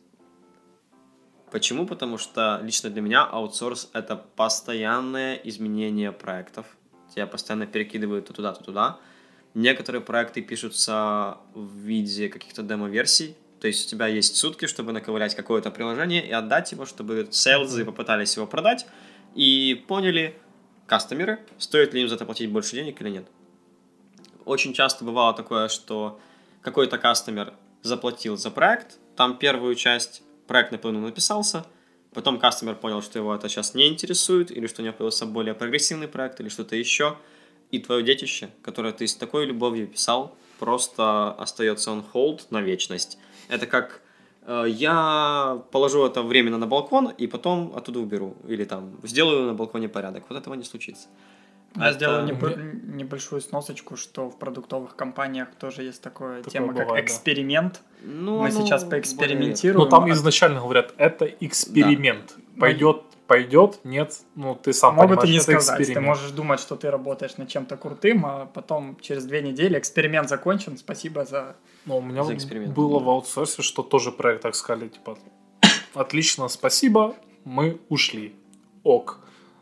Почему? Потому что лично для меня аутсорс — это постоянное изменение проектов. Тебя постоянно перекидывают то туда, то туда. Некоторые проекты пишутся в виде каких-то демо-версий, то есть у тебя есть сутки, чтобы наковырять какое-то приложение и отдать его, чтобы селзы попытались его продать и поняли, кастомеры, стоит ли им за это платить больше денег или нет. Очень часто бывало такое, что какой-то кастомер заплатил за проект, там первую часть проект наполовину написался, потом кастомер понял, что его это сейчас не интересует, или что у него появился более прогрессивный проект, или что-то еще, и твое детище, которое ты с такой любовью писал, просто остается on hold на вечность. Это как э, я положу это временно на балкон и потом оттуда уберу. Или там сделаю на балконе порядок. Вот этого не случится. Я это... сделаю небо- небольшую сносочку, что в продуктовых компаниях тоже есть такое, такое тема, бывает, как эксперимент. Да. Ну, Мы ну, сейчас поэкспериментируем. Ну, там а изначально говорят, это эксперимент. Да. Пойдет пойдет, нет, ну ты сам Могут понимаешь, и не сказать. Эксперимент. Ты можешь думать, что ты работаешь над чем-то крутым, а потом через две недели эксперимент закончен, спасибо за Ну, у меня за эксперимент. было в аутсорсе, что тоже проект так сказали, типа, отлично, спасибо, мы ушли. Ок.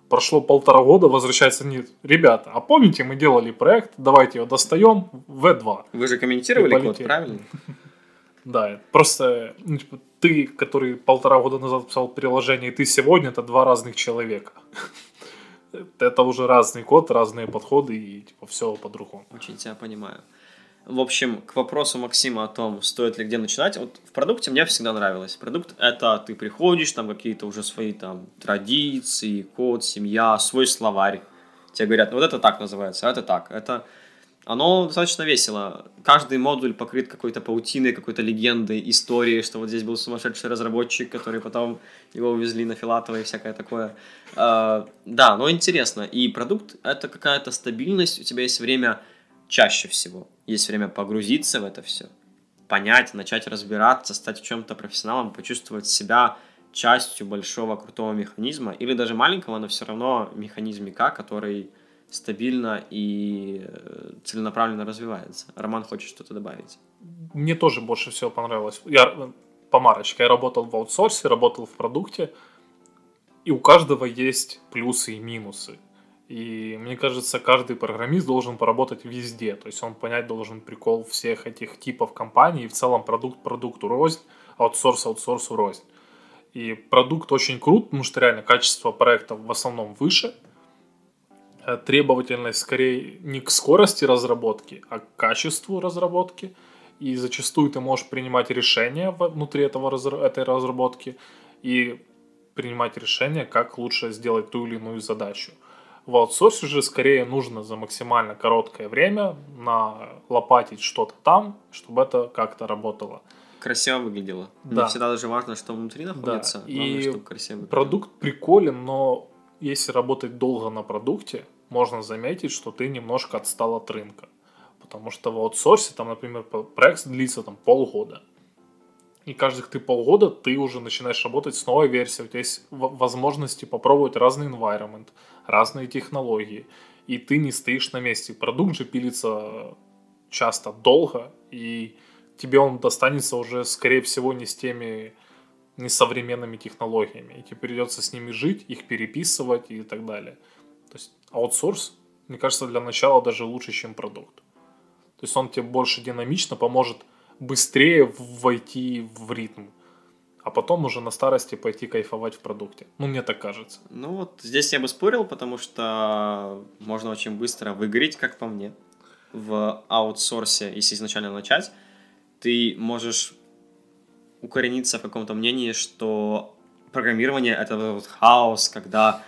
Прошло полтора года, возвращается, нет, ребята, а помните, мы делали проект, давайте его достаем, В2. Вы же комментировали код, правильно? Да, просто ну, типа, ты, который полтора года назад писал приложение, и ты сегодня, это два разных человека. Это уже разный код, разные подходы, и типа все по-другому. Очень тебя понимаю. В общем, к вопросу Максима о том, стоит ли где начинать. Вот в продукте мне всегда нравилось. Продукт — это ты приходишь, там какие-то уже свои там традиции, код, семья, свой словарь. Тебе говорят, ну вот это так называется, а это так. Это оно достаточно весело. Каждый модуль покрыт какой-то паутиной, какой-то легендой, историей, что вот здесь был сумасшедший разработчик, который потом его увезли на Филатово и всякое такое. Uh, да, но интересно. И продукт — это какая-то стабильность, у тебя есть время чаще всего. Есть время погрузиться в это все, понять, начать разбираться, стать чем-то профессионалом, почувствовать себя частью большого крутого механизма или даже маленького, но все равно механизмика, который стабильно и э, целенаправленно развивается. Роман хочет что-то добавить. Мне тоже больше всего понравилось. Я э, по марочке. Я работал в аутсорсе, работал в продукте, и у каждого есть плюсы и минусы. И мне кажется, каждый программист должен поработать везде. То есть он понять должен прикол всех этих типов компаний. И в целом продукт продукту рознь, аутсорс аутсорсу рознь. И продукт очень крут, потому что реально качество проекта в основном выше – требовательность скорее не к скорости разработки, а к качеству разработки. И зачастую ты можешь принимать решения внутри этого, этой разработки и принимать решения, как лучше сделать ту или иную задачу. В аутсорсе же скорее нужно за максимально короткое время налопатить что-то там, чтобы это как-то работало. Красиво выглядело. Да. Не всегда даже важно, что внутри находится. Да. Главное, и чтобы красиво выглядело. продукт приколен, но если работать долго на продукте, можно заметить, что ты немножко отстал от рынка. Потому что в аутсорсе, там, например, проект длится там полгода. И каждых ты полгода ты уже начинаешь работать с новой версией. У тебя есть возможности попробовать разный environment, разные технологии. И ты не стоишь на месте. Продукт же пилится часто долго, и тебе он достанется уже, скорее всего, не с теми несовременными технологиями. И тебе придется с ними жить, их переписывать и так далее. То есть аутсорс, мне кажется, для начала даже лучше, чем продукт. То есть он тебе больше динамично поможет быстрее войти в ритм, а потом уже на старости пойти кайфовать в продукте. Ну, мне так кажется. Ну вот здесь я бы спорил, потому что можно очень быстро выгореть, как по мне. в аутсорсе, если изначально начать, ты можешь укорениться в каком-то мнении, что программирование — это вот хаос, когда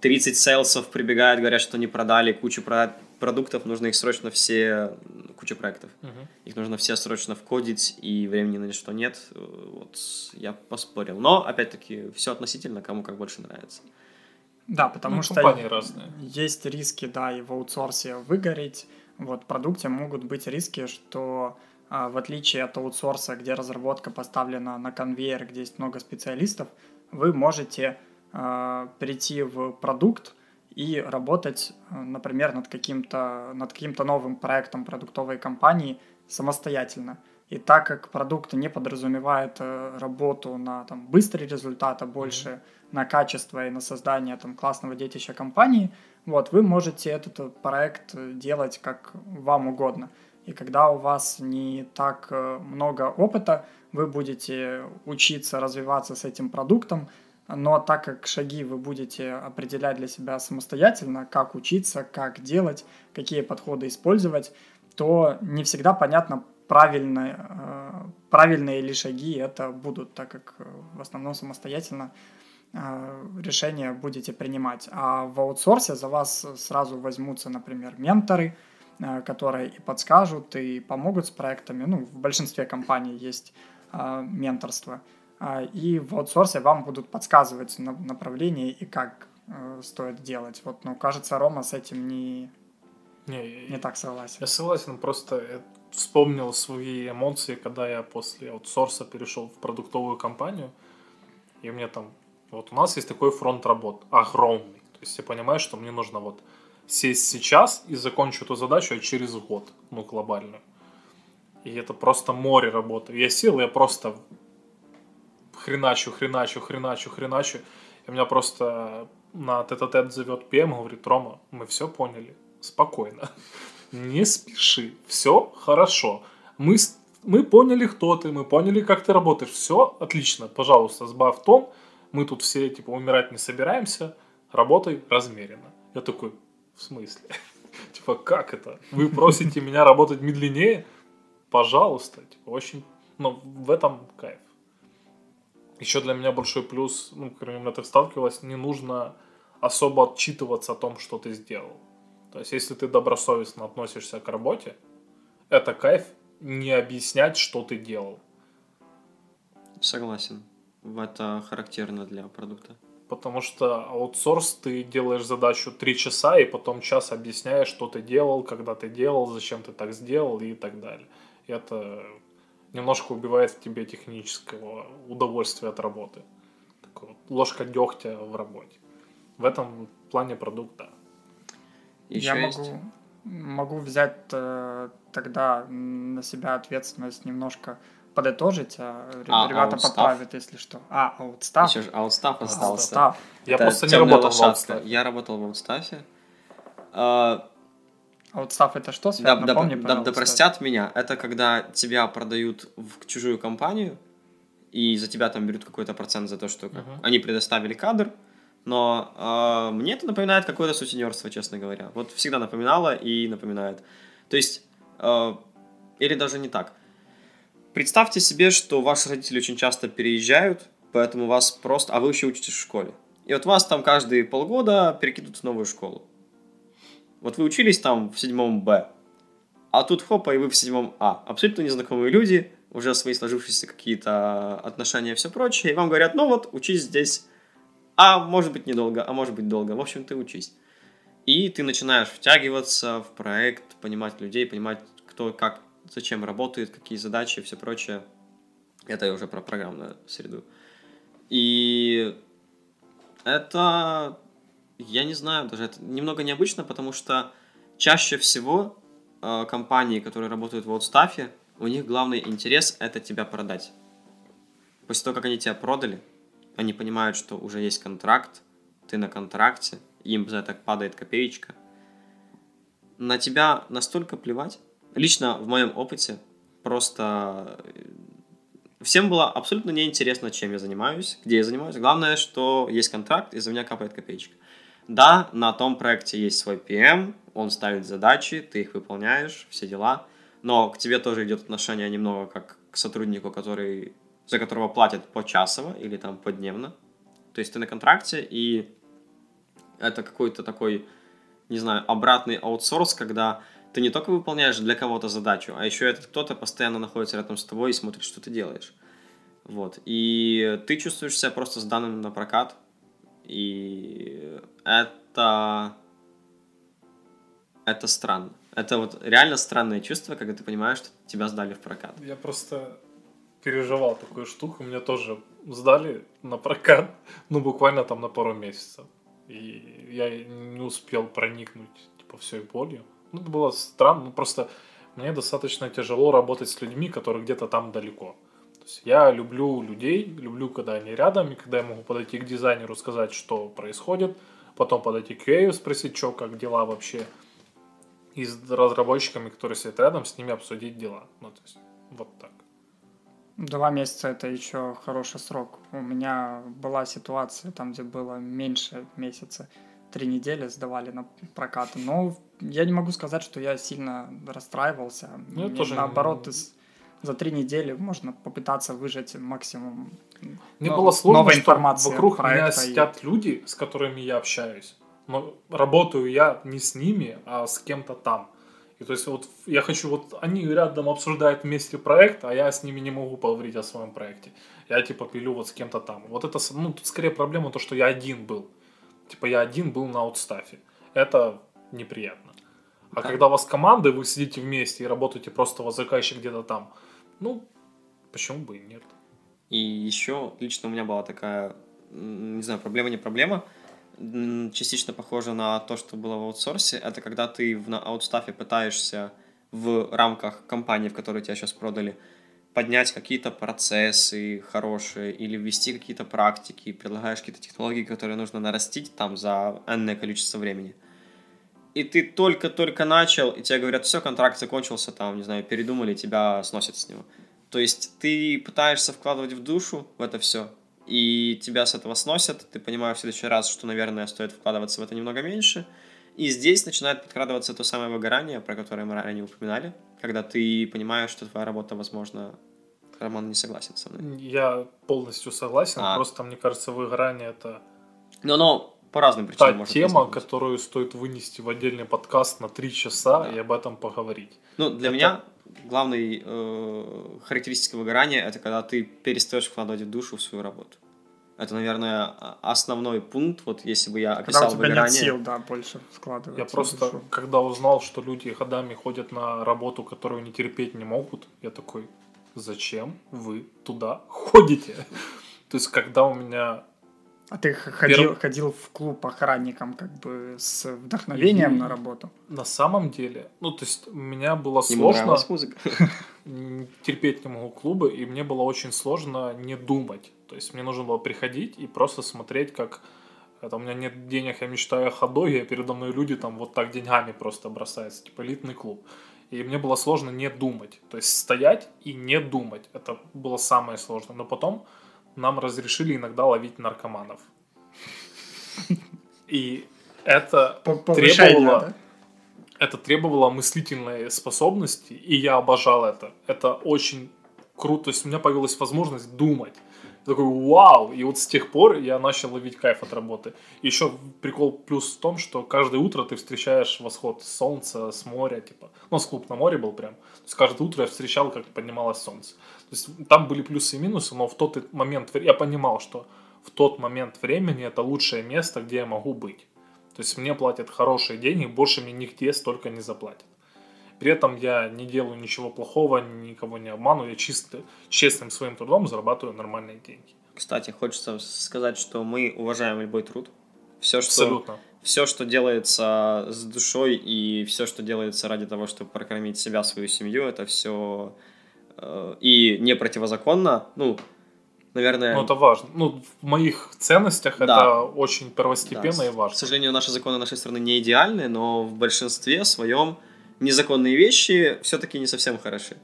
30 сейлсов прибегают, говорят, что не продали кучу про продуктов, нужно их срочно все, куча проектов, Мгм. их нужно все срочно вкодить, и времени на что нет. Вот я поспорил. Но, опять-таки, все относительно, кому как больше нравится. Да, потому Ну, что компании разные. есть риски, да, и в аутсорсе выгореть. Вот в продукте могут быть риски, что а, в отличие от аутсорса, где разработка поставлена на конвейер, где есть много специалистов, вы можете а, прийти в продукт и работать, а, например, над каким-то над каким-то новым проектом продуктовой компании самостоятельно. И так как продукт не подразумевает э, работу на там, быстрый результат, а больше на качество и на создание там, классного детища компании, вот, вы можете этот э, проект э, делать как вам угодно. И когда у вас не так э, много опыта, вы будете учиться развиваться с этим продуктом, но так как шаги вы будете определять для себя самостоятельно, как учиться, как делать, какие подходы использовать, то не всегда понятно, правильные, э, правильные ли шаги это будут, так как э, в основном самостоятельно э, решения будете принимать. А в аутсорсе за вас сразу возьмутся, например, менторы, которые и подскажут, и помогут с проектами. Ну, в большинстве компаний есть менторство. А, И в аутсорсе вам будут подсказывать на- направление и как э, стоит делать. Вот, ну, кажется, Рома с этим не, Не, я- не так согласен. Я согласен, просто я вспомнил свои эмоции, когда я после аутсорса перешел в продуктовую компанию, и мне там, вот у нас есть такой фронт работ, огромный. То есть я понимаю, что мне нужно вот сесть сейчас и закончу эту задачу а через год, ну, глобальную. И это просто море работы. Я сел, я просто хреначу, хреначу, хреначу, хреначу. И меня просто на тет-а-тет зовет ПМ, говорит, Рома, мы все поняли, спокойно не спеши, все хорошо. Мы, мы поняли, кто ты, мы поняли, как ты работаешь. Все отлично, пожалуйста, сбавь тон. Мы тут все, типа, умирать не собираемся. Работай размеренно. Я такой, в смысле? Типа, как это? Вы просите меня работать медленнее? Пожалуйста. Типа, очень... Ну, в этом кайф. Еще для меня большой плюс, ну, когда ты сталкивалась, не нужно особо отчитываться о том, что ты сделал. То есть, если ты добросовестно относишься к работе, это кайф не объяснять, что ты делал. Согласен. Это характерно для продукта. Потому что аутсорс ты делаешь задачу 3 часа, и потом час объясняешь, что ты делал, когда ты делал, зачем ты так сделал и так далее. И это немножко убивает в тебе технического удовольствия от работы. Такой вот ложка дегтя в работе. В этом плане продукт, да. Еще Я есть? могу, могу взять э, тогда на себя ответственность немножко подытожить, а А, ребята аутстав? поправят, если что. А, аутстав. Еще же аутстаф остался. Аутстав. Я Это просто не работал в аутстафе. Я работал в аутстафе. А, Аутстав это что, Свят? Да, да, Напомни, да, да пожалуйста. простят меня. Это когда тебя продают в чужую компанию, и за тебя там берут какой-то процент за то, что Мгм. они предоставили кадр. Но а, мне это напоминает какое-то сутенерство, честно говоря. Вот всегда напоминало и напоминает. То есть, а, или даже не так. Представьте себе, что ваши родители очень часто переезжают, поэтому вас просто... А вы еще учитесь в школе. И вот вас там каждые полгода перекидут в новую школу. Вот вы учились там в седьмом Б, а тут хопа, и вы в седьмом А. Абсолютно незнакомые люди, уже свои сложившиеся какие-то отношения и все прочее, и вам говорят, ну вот, учись здесь, а может быть недолго, а может быть долго, в общем, ты учись. И ты начинаешь втягиваться в проект, понимать людей, понимать, кто как, зачем работает, какие задачи и все прочее. Это я уже про программную среду. И это, я не знаю, даже это немного необычно, потому что чаще всего э, компании, которые работают в аутстафе, у них главный интерес это тебя продать. После того, как они тебя продали, они понимают, что уже есть контракт, ты на контракте, им за это падает копеечка. На тебя настолько плевать. Лично в моем опыте просто э, всем было абсолютно неинтересно, чем я занимаюсь, где я занимаюсь. Главное, что есть контракт, и за меня капает копеечка. Да, на том проекте есть свой PM, он ставит задачи, ты их выполняешь, все дела, но к тебе тоже идет отношение немного как к сотруднику, который, за которого платят почасово или там подневно. То есть ты на контракте, и это какой-то такой, не знаю, обратный аутсорс, когда ты не только выполняешь для кого-то задачу, а еще этот кто-то постоянно находится рядом с тобой и смотрит, что ты делаешь. Вот. И ты чувствуешь себя просто сданным на прокат. И это... Это странно. Это вот реально странное чувство, когда ты понимаешь, что тебя сдали в прокат. Я просто переживал такую штуку. Меня тоже сдали на прокат, ну, буквально там на пару месяцев. И я не успел проникнуть, типа, всей болью. Ну, это было странно, ну, просто мне достаточно тяжело работать с людьми, которые где-то там далеко. Есть я люблю людей, люблю, когда они рядом, и когда я могу подойти к дизайнеру, сказать, что происходит, потом подойти к QA, спросить, что, как дела вообще, и с разработчиками, которые сидят рядом, с ними обсудить дела. Ну, то есть, вот так. Два месяца это еще хороший срок. У меня была ситуация, там, где было меньше месяца, три недели сдавали на прокат. Но я не могу сказать, что я сильно расстраивался. Ну, Мне тоже наоборот, из- за три недели можно попытаться выжать максимум Мне но- было сложно, новой что информации вокруг меня проекта и- сидят люди, с которыми я общаюсь. Но работаю я не с ними, а с кем-то там. И то есть вот я хочу, вот они рядом обсуждают вместе проект, а я с ними не могу поговорить о своем проекте. Я типа пилю вот с кем-то там. Вот это, ну, тут скорее проблема то, что я один был. Типа я один был на аутстафе. Это неприятно. А Да. когда у вас команда, вы сидите вместе и работаете просто вот заказчик где-то там, ну, почему бы и нет? И еще лично у меня была такая, не знаю, проблема не проблема, частично похожа на то, что было в аутсорсе. Это когда ты в- на аутстафе пытаешься в рамках компании, в которой тебя сейчас продали, поднять какие-то процессы хорошие или ввести какие-то практики, предлагаешь какие-то технологии, которые нужно нарастить там за энное количество времени. И ты только-только начал, и тебе говорят, все, контракт закончился, там, не знаю, передумали, тебя сносят с него. То есть ты пытаешься вкладывать в душу в это все, и тебя с этого сносят, ты понимаешь в следующий раз, что, наверное, стоит вкладываться в это немного меньше, и здесь начинает подкрадываться то самое выгорание, про которое мы ранее упоминали, когда ты понимаешь, что твоя работа, возможно, Роман не согласен со мной. Я полностью согласен, А. просто мне кажется, выгорание это Но оно по разным та причинам может тема, возникнуть. которую стоит вынести в отдельный подкаст на три часа Да. и об этом поговорить. Ну, для Это- меня главной э, характеристика выгорания это когда ты перестаешь вкладывать душу в свою работу. Это, наверное, основной пункт. Вот если бы я Когда описал у тебя выгорание. нет сил, да, больше складывать. Я просто, когда узнал, что люди годами ходят на работу, которую не терпеть не могут, я такой, зачем вы туда ходите? То есть, когда у меня... А ты ходил, Перв- ходил в клуб охранником как бы с вдохновением И- на работу? На самом деле, ну, то есть, у меня было Ему сложно... музыка. терпеть не могу клубы, и мне было очень сложно не думать. То есть мне нужно было приходить и просто смотреть, как это у меня нет денег, я мечтаю о ходоге, а передо мной люди там вот так деньгами просто бросаются, типа элитный клуб. И мне было сложно не думать. То есть стоять и не думать. Это было самое сложное. Но потом нам разрешили иногда ловить наркоманов. И это требовало да? это требовало мыслительной способности, и я обожал это. Это очень круто. То есть у меня появилась возможность думать. Я такой, вау! И вот с тех пор я начал ловить кайф от работы. Еще прикол плюс в том, что каждое утро ты встречаешь восход солнца с моря, типа. Ну, нас клуб на море был прям. То есть каждое утро я встречал, как поднималось солнце. То есть там были плюсы и минусы, но в тот момент я понимал, что в тот момент времени это лучшее место, где я могу быть. То есть мне платят хорошие деньги, больше мне нигде столько не заплатят. При этом я не делаю ничего плохого, никого не обманываю, я чисто, честным своим трудом зарабатываю нормальные деньги. Кстати, хочется сказать, что мы уважаем любой труд. Все, что, Абсолютно. все, что делается с душой и все, что делается ради того, чтобы прокормить себя, свою семью, это все и не противозаконно. Ну, наверное... Но это важно. Ну, в моих ценностях Да. это очень первостепенно Да, и важно. К сожалению, наши законы нашей страны не идеальны, но в большинстве своем незаконные вещи все-таки не совсем хороши.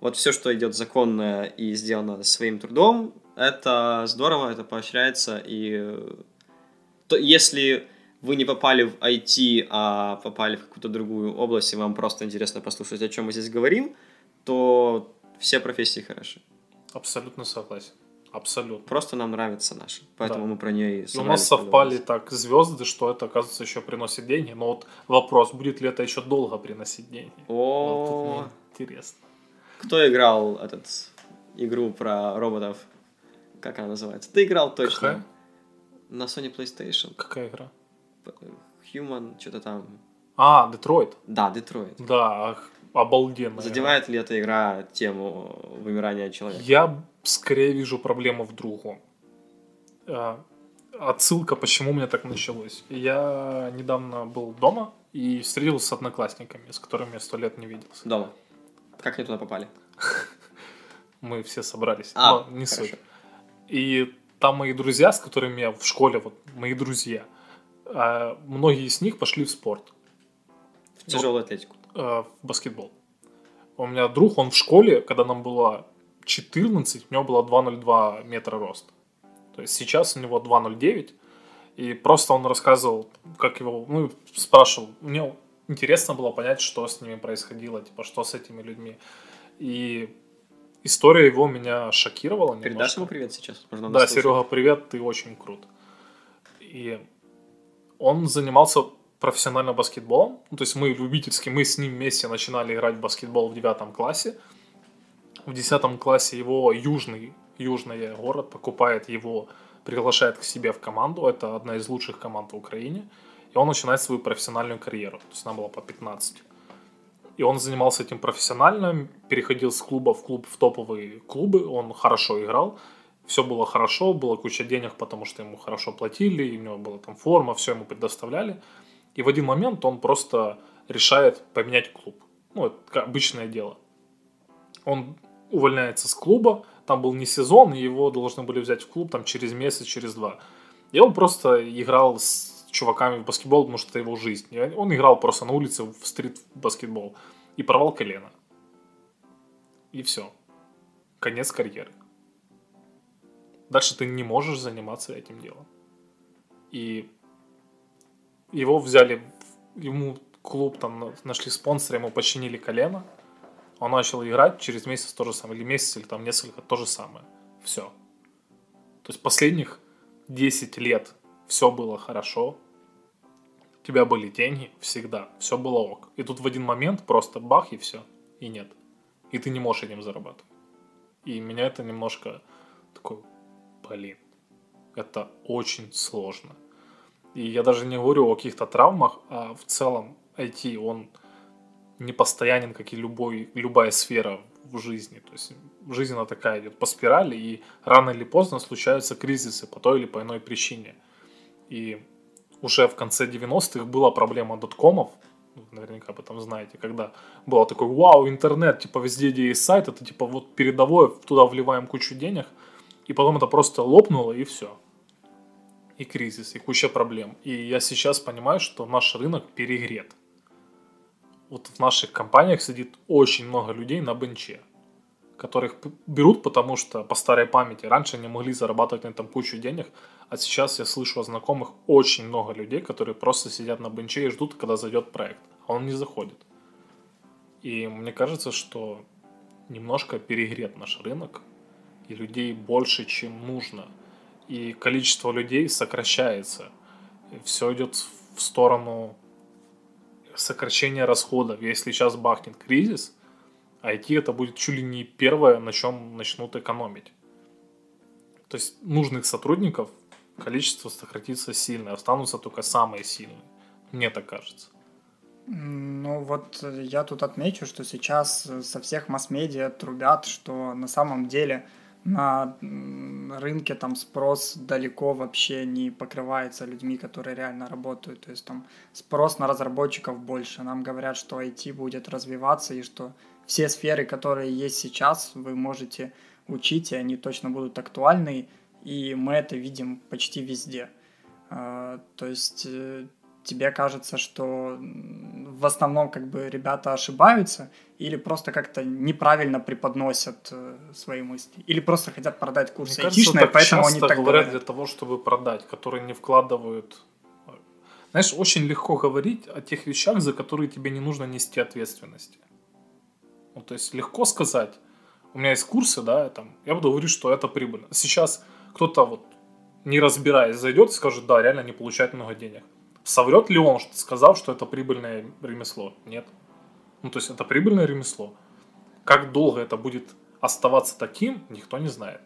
Вот все, что идет законно и сделано своим трудом, это здорово, это поощряется. И э, то, если вы не попали в IT, а попали в какую-то другую область, и вам просто интересно послушать, о чем мы здесь говорим, то все профессии хороши. Абсолютно согласен. Абсолютно. Просто нам нравится наша, поэтому Да. мы про нее и И у нас совпали так звезды, что это, оказывается, еще приносит деньги. Но вот вопрос, будет ли это еще долго приносить деньги? О, интересно. кто играл этот игру про роботов? Как она называется? Ты играл точно. Какая? На Sony PlayStation. Какая игра? Human, что-то там. А, Детройт. Да, Детройт. Да, игра. Задевает ли эта игра тему вымирания человека? Я скорее вижу проблему в другом. А, Отсылка, почему у меня так началось. Я недавно был дома и встретился с одноклассниками, с которыми я сто лет не виделся. Дома. Как они туда попали? Мы все собрались. А, не суть. И там мои друзья, с которыми я в школе, вот мои друзья, а, многие из них пошли в спорт, В тяжелую атлетику. Э, в баскетбол. У меня друг, он в школе, когда нам было 14, у него было 2,02 метра роста. То есть сейчас у него 2,09. И просто он рассказывал, как его, ну, спрашивал. Мне интересно было понять, что с ними происходило, типа, что с этими людьми. И история его меня шокировала Передашь немножко. ему привет сейчас? Может, он Да? Серега, привет, ты очень крут. И он занимался профессионально баскетболом. Ну, то есть мы любительски, мы с ним вместе начинали играть в баскетбол в девятом классе. В десятом классе его южный, южный город покупает его, приглашает к себе в команду. Это одна из лучших команд в Украине. И он начинает свою профессиональную карьеру. То есть нам было по 15. И он занимался этим профессионально, переходил с клуба в клуб, в топовые клубы. Он хорошо играл все было хорошо, была куча денег, потому что ему хорошо платили, и у него была там форма, все ему предоставляли. И в один момент он просто решает поменять клуб. Ну, это обычное дело. Он увольняется с клуба, там был не сезон, его должны были взять в клуб там через месяц, через два. И он просто играл с чуваками в баскетбол, потому что это его жизнь. И он играл просто на улице в стрит-баскетбол и порвал колено. И все. Конец карьеры. Дальше ты не можешь заниматься этим делом. И его взяли, ему клуб там на- нашли спонсора, ему починили колено. Он начал играть, через месяц то же самое, или месяц, или там несколько, то же самое. Все. То есть последних 10 лет все было хорошо, у тебя были деньги всегда, все было ок. И тут в один момент просто бах и все, и нет. И ты не можешь этим зарабатывать. И меня это немножко такой, блин, это очень сложно. И я даже не говорю о каких-то травмах, а в целом IT, он не постоянен, как и любой, любая сфера в жизни. То есть жизнь она такая идет по спирали, и рано или поздно случаются кризисы по той или по иной причине. И уже в конце 90-х была проблема доткомов, наверняка об этом знаете, когда было такой, вау, интернет, типа везде, где есть сайт, это типа вот передовое, туда вливаем кучу денег, и потом это просто лопнуло, и все. И кризис, и куча проблем. И я сейчас понимаю, что наш рынок перегрет. Вот в наших компаниях сидит очень много людей на бенче, которых берут, потому что по старой памяти раньше они могли зарабатывать на этом кучу денег, а сейчас я слышу о знакомых очень много людей, которые просто сидят на бенче и ждут, когда зайдет проект, а он не заходит. И мне кажется, что немножко перегрет наш рынок, и людей больше, чем нужно. И количество людей сокращается. Все идет в сторону сокращения расходов. Если сейчас бахнет кризис, IT это будет чуть ли не первое, на чем начнут экономить. То есть нужных сотрудников количество сократится сильно, останутся только самые сильные. Мне так кажется. Ну вот э, я тут отмечу, что сейчас э, со всех масс-медиа трубят, что на самом деле на рынке там спрос далеко вообще не покрывается людьми, которые реально работают. То есть там спрос на разработчиков больше. Нам говорят, что IT будет развиваться и что все сферы, которые есть сейчас, вы можете учить, и они точно будут актуальны. И мы это видим почти везде. А, То есть э, тебе кажется, что в основном как бы ребята ошибаются или просто как-то неправильно преподносят э, свои мысли, или просто хотят продать курсы Мне айтишные, поэтому они часто так говорят говорят. для того, чтобы продать, которые не вкладывают. знаешь, очень легко говорить о тех вещах, за которые тебе не нужно нести ответственности. Ну, то есть легко сказать, у меня есть курсы, да, там, я буду говорить, что это прибыльно. Сейчас кто-то вот не разбираясь, зайдет и скажет, да, реально не получает много денег. Соврет ли он, сказав, что это прибыльное ремесло? Нет. Ну, то есть это прибыльное ремесло. Как долго это будет оставаться таким, никто не знает.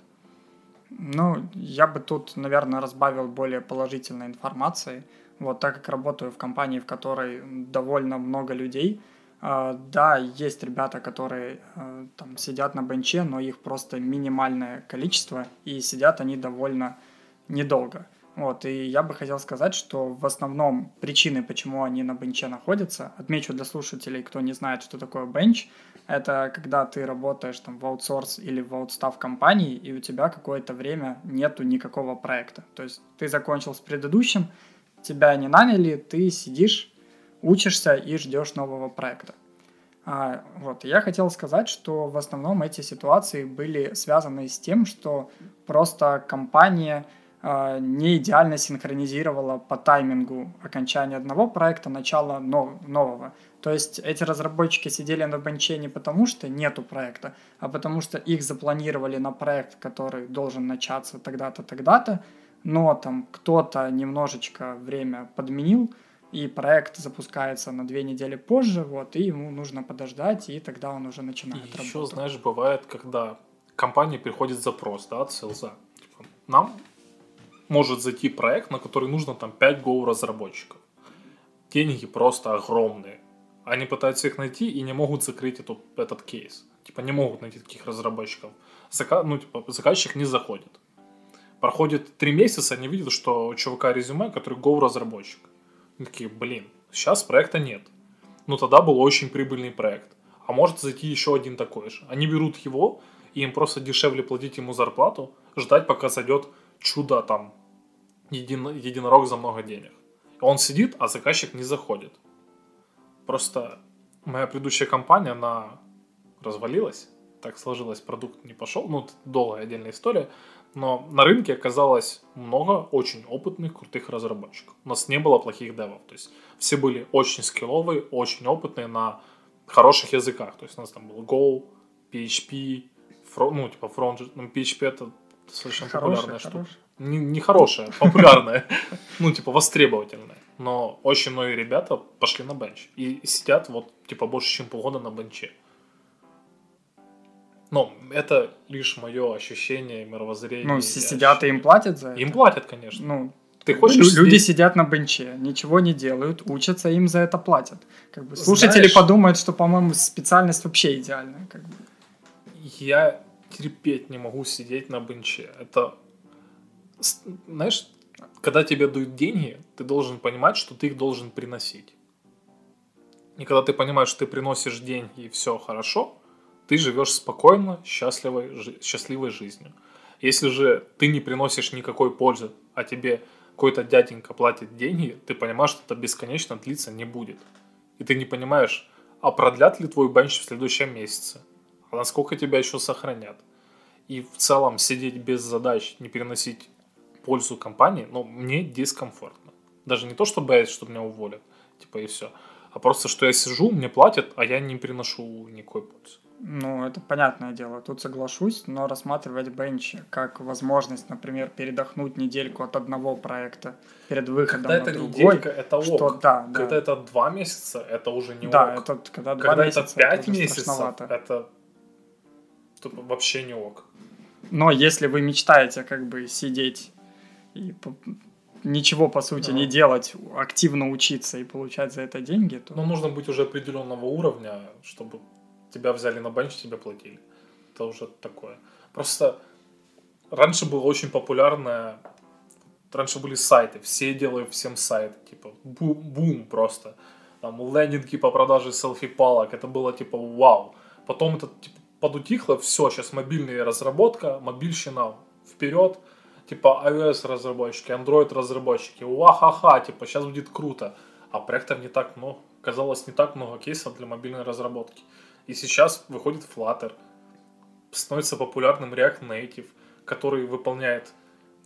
Ну, я бы тут, наверное, разбавил более положительной информацией. Вот так как работаю в компании, в которой довольно много людей, э, да, есть ребята, которые э, там сидят на бенче, но их просто минимальное количество, и сидят они довольно недолго. Вот, и я бы хотел сказать, что в основном причины, почему они на бенче находятся, отмечу для слушателей, кто не знает, что такое бенч, это когда ты работаешь там в аутсорс или в аутстав компании, и у тебя какое-то время нету никакого проекта. То есть ты закончил с предыдущим, тебя не наняли, ты сидишь, учишься и ждешь нового проекта. А, вот, я хотел сказать, что в основном эти ситуации были связаны с тем, что просто компания не идеально синхронизировала по таймингу окончания одного проекта, начало нового. То есть эти разработчики сидели на бенче не потому, что нету проекта, а потому что их запланировали на проект, который должен начаться тогда-то, тогда-то, но там кто-то немножечко время подменил, и проект запускается на две недели позже, вот, и ему нужно подождать, и тогда он уже начинает и работать. еще, знаешь, бывает, когда компании приходит запрос, да, от селза. Типа, нам может зайти проект, на который нужно там 5 Go разработчиков. Деньги просто огромные. Они пытаются их найти и не могут закрыть эту, этот кейс. Типа не могут найти таких разработчиков. Зака, ну, типа, заказчик не заходит. Проходит три месяца, они видят, что у чувака резюме, который Go разработчик. Они такие, блин, сейчас проекта нет. Ну тогда был очень прибыльный проект. А может зайти еще один такой же. Они берут его, и им просто дешевле платить ему зарплату, ждать, пока зайдет чудо там един, единорог за много денег. Он сидит, а заказчик не заходит. Просто моя предыдущая компания, она развалилась. Так сложилось, продукт не пошел. Ну, долгая отдельная история. Но на рынке оказалось много очень опытных, крутых разработчиков. У нас не было плохих девов. То есть все были очень скилловые, очень опытные на хороших языках. То есть у нас там был Go, PHP, фронт, ну, типа фронт, ну, PHP это хороший, популярная штука не, не хорошая, популярная, ну, типа, востребовательная. Но очень многие ребята пошли на бенч. И сидят вот, типа, больше, чем полгода на бенче. Но это лишь мое ощущение, мировоззрение. Ну, сидят и им платят за это? Им платят, конечно. Ну, ты хочешь Люди сидеть... сидят на бенче, ничего не делают, учатся, им за это платят. Как бы слушатели Знаешь, подумают, что, по-моему, специальность вообще идеальная. Как бы. Я терпеть не могу сидеть на бенче. Это знаешь, когда тебе дают деньги, ты должен понимать, что ты их должен приносить. И когда ты понимаешь, что ты приносишь деньги и все хорошо, ты живешь спокойно, счастливой, счастливой жизнью. Если же ты не приносишь никакой пользы, а тебе какой-то дяденька платит деньги, ты понимаешь, что это бесконечно длиться не будет. И ты не понимаешь, а продлят ли твой бенч в следующем месяце? А насколько тебя еще сохранят? И в целом сидеть без задач, не переносить пользу компании, но мне дискомфортно. Даже не то, что боюсь, что меня уволят, типа и все, а просто, что я сижу, мне платят, а я не приношу никакой пользы. Ну, это понятное дело, тут соглашусь, но рассматривать бенч как возможность, например, передохнуть недельку от одного проекта перед выходом когда на это другой. Неделька, это ок. Что, да, когда да. это два месяца, это уже не да, ок. Да, это когда два когда месяца, это пять месяцев, это вообще не ок. Но если вы мечтаете как бы сидеть и ничего, по сути, да. не делать, активно учиться и получать за это деньги, то... Но нужно быть уже определенного уровня, чтобы тебя взяли на бенч, тебе платили. Это уже такое. Просто раньше было очень популярное... Раньше были сайты, все делают всем сайты, типа бум, бум просто. Там лендинги по продаже селфи-палок, это было типа вау. Потом это типа подутихло, все, сейчас мобильная разработка, мобильщина вперед, типа iOS разработчики, Android разработчики, уахаха, типа сейчас будет круто. А проектов не так много, казалось, не так много кейсов для мобильной разработки. И сейчас выходит Flutter, становится популярным React Native, который выполняет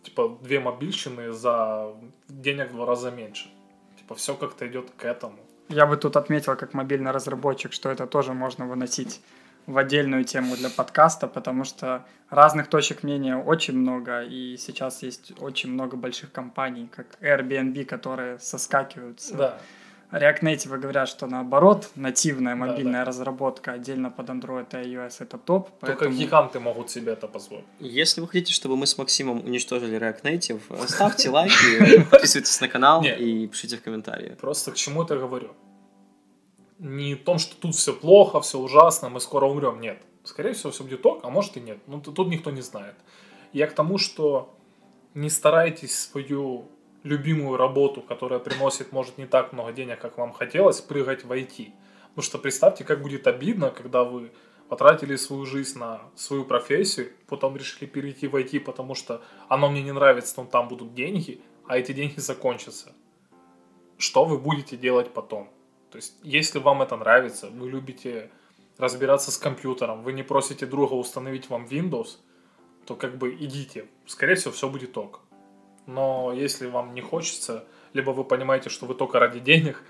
типа две мобильщины за денег в два раза меньше. Типа все как-то идет к этому. Я бы тут отметил, как мобильный разработчик, что это тоже можно выносить в отдельную тему для подкаста, потому что разных точек мнения очень много, и сейчас есть очень много больших компаний, как Airbnb, которые соскакивают с Да. React Native говорят, что наоборот, нативная Да, мобильная да. разработка отдельно под Android и iOS это топ. Только поэтому- гиганты могут себе это позволить. Если вы хотите, чтобы мы с Максимом уничтожили React Native, ставьте лайки, подписывайтесь на канал и пишите в комментарии. Просто к чему это говорю? Не в том, что тут все плохо, все ужасно, мы скоро умрем. Нет. Скорее всего, все будет ок, а может и нет. Ну, тут никто не знает. Я к тому, что не старайтесь свою любимую работу, которая приносит, может, не так много денег, как вам хотелось, прыгать в IT. Потому что представьте, как будет обидно, когда вы потратили свою жизнь на свою профессию, потом решили перейти в IT, потому что оно мне не нравится, но там будут деньги, а эти деньги закончатся что вы будете делать потом. То есть, если вам это нравится, вы любите разбираться с компьютером, вы не просите друга установить вам Windows, то как бы идите. Скорее всего, все будет ок. Но если вам не хочется, либо вы понимаете, что вы только ради денег,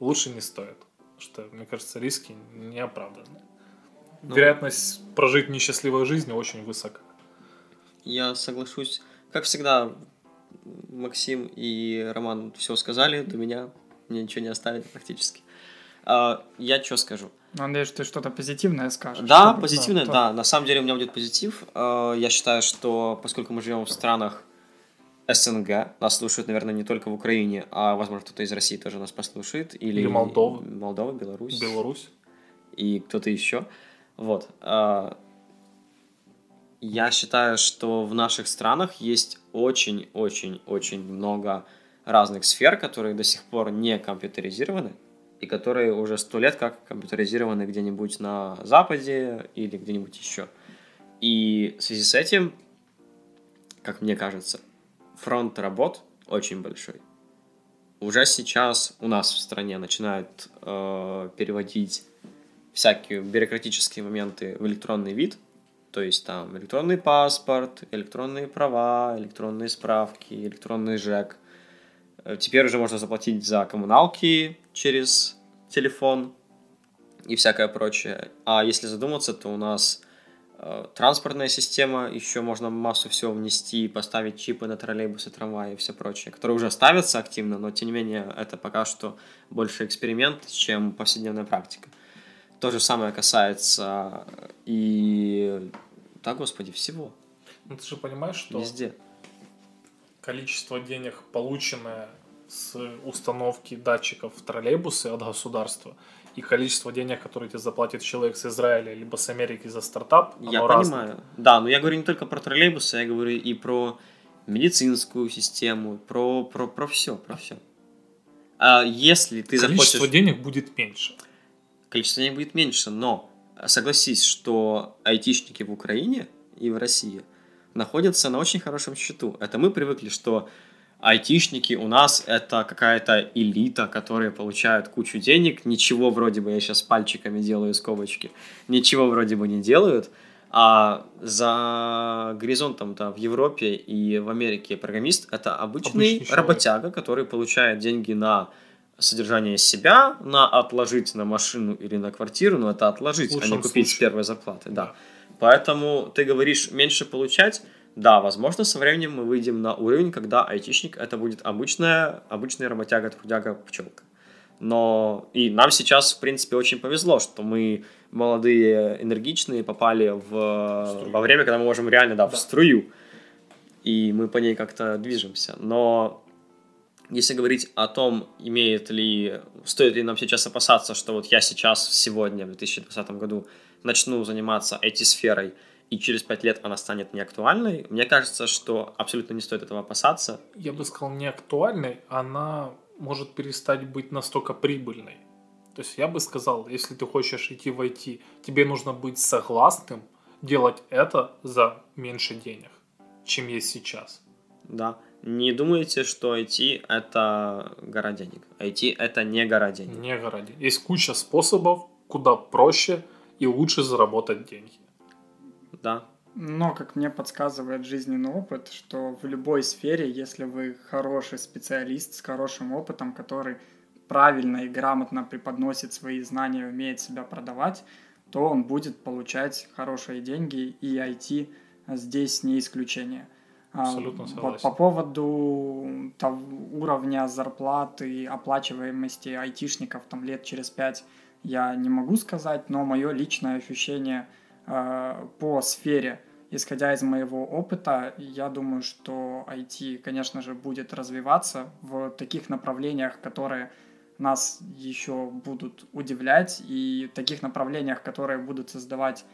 лучше не стоит. Что, мне кажется, риски не оправданы. Ну. Вероятность прожить несчастливую жизнь очень высока. Я соглашусь. Как всегда, Максим и Роман все сказали до меня. Мне ничего не оставили практически. А, Я что скажу? Ну, Надеюсь, ты что-то позитивное скажешь. Да, чтобы- позитивно, то- да. На самом деле у меня будет позитив. Э, Я считаю, что поскольку мы живем в странах СНГ, нас слушают, наверное, не только в Украине, а, возможно, кто-то из России тоже нас послушает. Или, Или Молдовы. Молдова, Беларусь. Беларусь. и кто-то еще. Вот. а, Я считаю, что в наших странах есть очень-очень-очень много разных сфер, которые до сих пор не компьютеризированы, и которые уже сто лет как компьютеризированы где-нибудь на Западе или где-нибудь еще. И в связи с этим, как мне кажется, фронт работ очень большой. Уже сейчас у нас в стране начинают э, переводить всякие бюрократические моменты в электронный вид, то есть там электронный паспорт, электронные права, электронные справки, электронный ЖЭК. Э, Теперь уже можно заплатить за коммуналки через телефон и всякое прочее. А если задуматься, то у нас э, транспортная система, еще можно массу всего внести, поставить чипы на троллейбусы, трамваи и все прочее, которые уже ставятся активно, но тем не менее это пока что больше эксперимент, чем повседневная практика. То же самое касается и... Да, господи, всего. Ну, ты же понимаешь, что... Везде. количество денег, полученное с установки датчиков в троллейбусы от государства, и количество денег, которые тебе заплатит человек с Израиля либо с Америки за стартап, Я оно понимаю. разное. Да, но я говорю не только про троллейбусы, я говорю и про медицинскую систему, про, про, про все, про все. А если ты Количество захочешь... денег будет меньше. количество денег будет меньше, но согласись, что айтишники в Украине и в России находятся на очень хорошем счету. Это мы привыкли, что айтишники у нас это какая-то элита, которые получают кучу денег, ничего вроде бы, я сейчас пальчиками делаю скобочки, ничего вроде бы не делают, а за горизонтом-то в Европе и в Америке программист это обычный, Обычный человек. работяга, который получает деньги на содержание себя, на отложить на машину или на квартиру, но это отложить, а не купить с первой зарплаты, да. Поэтому ты говоришь меньше получать, да, возможно, со временем мы выйдем на уровень, когда айтишник это будет обычная, обычная работяга, трудяга, пчелка. Но и нам сейчас, в принципе, очень повезло, что мы молодые, энергичные, попали в, струю. во время, когда мы можем реально, да, в Да. струю. И мы по ней как-то движемся. Но если говорить о том, имеет ли, стоит ли нам сейчас опасаться, что вот я сейчас, сегодня, в 2020 году, начну заниматься IT-сферой, и через пять лет она станет неактуальной, мне кажется, что абсолютно не стоит этого опасаться. Я бы сказал, не актуальной, она может перестать быть настолько прибыльной. То есть я бы сказал, если ты хочешь идти в IT, тебе нужно быть согласным делать это за меньше денег, чем есть сейчас. Да. Не думайте, что IT — это гора денег. IT — это не гора денег. Не городе. Есть куча способов, куда проще и лучше заработать деньги. Да. Но, как мне подсказывает жизненный опыт, что в любой сфере, если вы хороший специалист с хорошим опытом, который правильно и грамотно преподносит свои знания, умеет себя продавать, то он будет получать хорошие деньги, и IT здесь не исключение. А, Абсолютно согласен. Вот по поводу того, уровня зарплаты и оплачиваемости айтишников там лет через пять я не могу сказать, но мое личное ощущение по сфере, исходя из моего опыта, я думаю, что IT, конечно же, будет развиваться в таких направлениях, которые нас еще будут удивлять, и таких направлениях, которые будут создавать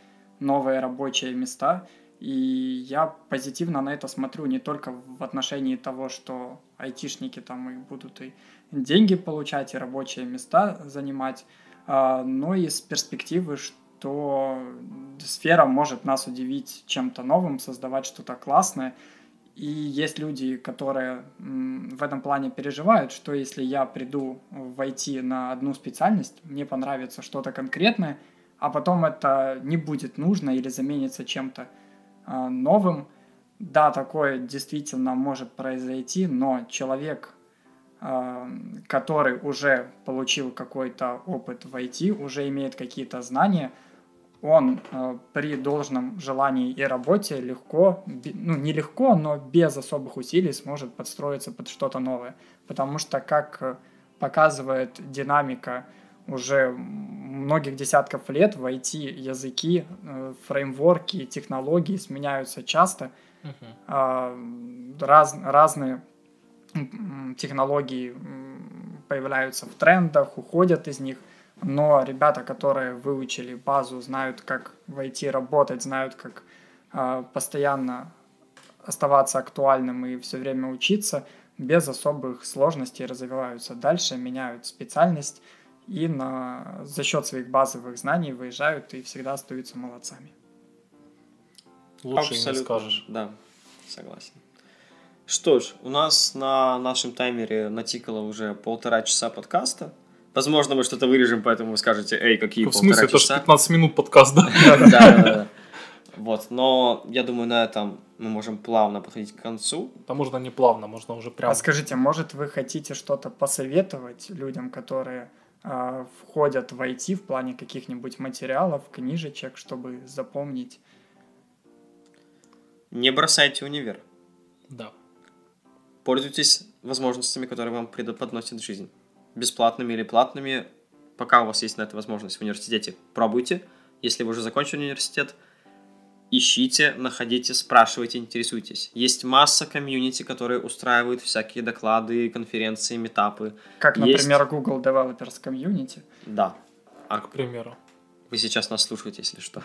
новые рабочие места. И я позитивно на это смотрю не только в отношении того, что айтишники там и будут и деньги получать, и рабочие места занимать, а, но и с перспективы, что сфера может нас удивить чем-то новым, создавать что-то классное, и есть люди, которые в этом плане переживают, что если я приду войти на одну специальность, мне понравится что-то конкретное, а потом это не будет нужно или заменится чем-то э, новым. Да, такое действительно может произойти, но человек, э, который уже получил какой-то опыт в IT, уже имеет какие-то знания – он э, при должном желании и работе легко, ну не легко, но без особых усилий сможет подстроиться под что-то новое. Потому что, как э, показывает динамика уже многих десятков лет, в IT языки, э, фреймворки, технологии сменяются часто. Uh-huh. Раз, разные технологии появляются в трендах, уходят из них но ребята, которые выучили базу, знают, как войти работать, знают, как э, постоянно оставаться актуальным и все время учиться, без особых сложностей развиваются дальше, меняют специальность и на, за счет своих базовых знаний выезжают и всегда остаются молодцами. Лучше Абсолютно. не скажешь. Да, согласен. Что ж, у нас на нашем таймере натикало уже полтора часа подкаста. Возможно, мы что-то вырежем, поэтому вы скажете, эй, какие В смысле, это же 15 минут подкаст, да? Да, да, да. Вот, но я думаю, на этом мы можем плавно подходить к концу. Да можно не плавно, можно уже прямо. А скажите, может вы хотите что-то посоветовать людям, которые э, входят в IT в плане каких-нибудь материалов, книжечек, чтобы запомнить? Не бросайте универ. Да. Пользуйтесь возможностями, которые вам преподносит жизнь бесплатными или платными, пока у вас есть на это возможность в университете, пробуйте. Если вы уже закончили университет, ищите, находите, спрашивайте, интересуйтесь. Есть масса комьюнити, которые устраивают всякие доклады, конференции, метапы. Как, например, есть... Google Developers Community. Да. А, к примеру. Вы сейчас нас слушаете, если что.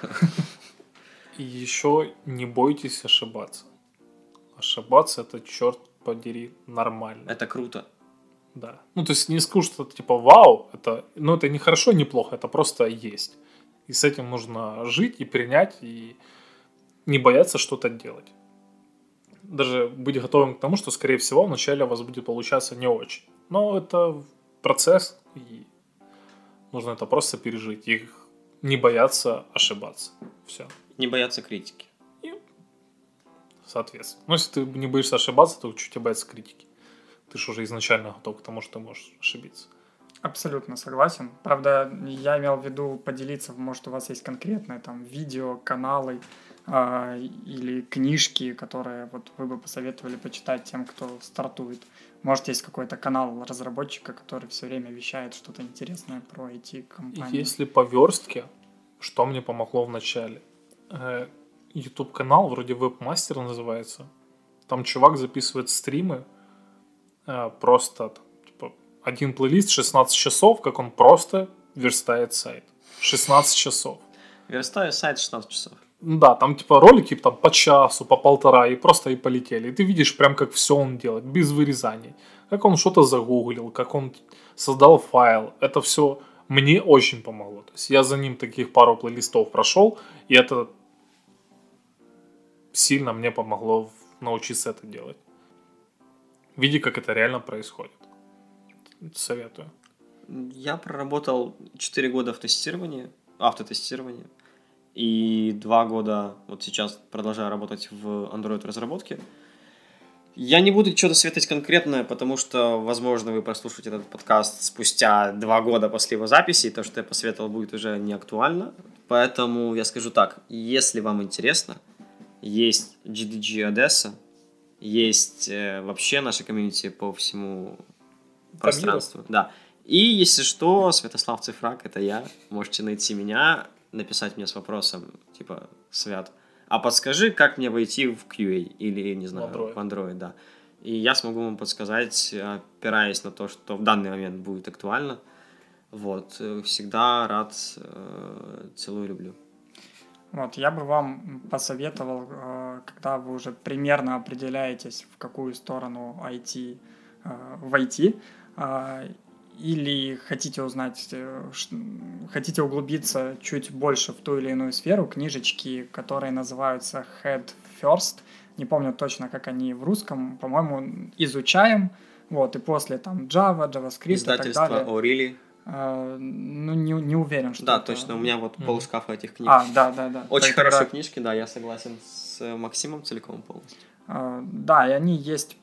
И еще не бойтесь ошибаться. Ошибаться это, черт подери, нормально. Это круто. Да. Ну, то есть не скажу, что типа вау, это, ну, это не хорошо, не плохо, это просто есть. И с этим нужно жить и принять, и не бояться что-то делать. Даже быть готовым к тому, что, скорее всего, вначале у вас будет получаться не очень. Но это процесс, и нужно это просто пережить. И не бояться ошибаться. Все. Не бояться критики. И, соответственно. Ну, если ты не боишься ошибаться, то чуть тебя бояться критики ты же уже изначально готов к тому, что ты можешь ошибиться. Абсолютно согласен. Правда, я имел в виду поделиться, может, у вас есть конкретные там видео, каналы э, или книжки, которые вот вы бы посоветовали почитать тем, кто стартует. Может, есть какой-то канал разработчика, который все время вещает что-то интересное про IT-компанию. Если по верстке, что мне помогло в начале? Э, YouTube-канал, вроде Webmaster называется. Там чувак записывает стримы, просто типа, один плейлист 16 часов, как он просто верстает сайт. 16 часов. Верстаю сайт 16 часов. Да, там типа ролики там по часу, по полтора, и просто и полетели. И ты видишь прям, как все он делает, без вырезаний. Как он что-то загуглил, как он создал файл. Это все мне очень помогло. То есть я за ним таких пару плейлистов прошел, и это сильно мне помогло научиться это делать. Види, как это реально происходит. Советую. Я проработал 4 года в тестировании, автотестировании. И два года, вот сейчас продолжаю работать в Android-разработке. Я не буду что-то светить конкретное, потому что, возможно, вы прослушаете этот подкаст спустя два года после его записи, и то, что я посоветовал, будет уже не актуально. Поэтому я скажу так, если вам интересно, есть GDG Одесса, есть э, вообще наша комьюнити по всему пространству. Да. И если что, Святослав Цифрак, это я. Можете найти меня, написать мне с вопросом, типа, Свят, а подскажи, как мне войти в QA или, не знаю, Android. в Android, да. И я смогу вам подсказать, опираясь на то, что в данный момент будет актуально. Вот, э, всегда рад, э, целую, люблю. Вот, я бы вам посоветовал, э, когда вы уже примерно определяетесь, в какую сторону IT э, войти, э, или хотите узнать, хотите углубиться чуть больше в ту или иную сферу, книжечки, которые называются Head First, не помню точно, как они в русском, по-моему, изучаем, вот, и после там Java, JavaScript и так Издательство далее. O'Reilly. Э, ну, не, не уверен, что Да, это- точно, у меня вот Мгм. полшкафа этих книг. А, да, да, да. Очень Тогда- хорошие книжки, да, я согласен с Максимом целиком полностью. А, Да, и они есть,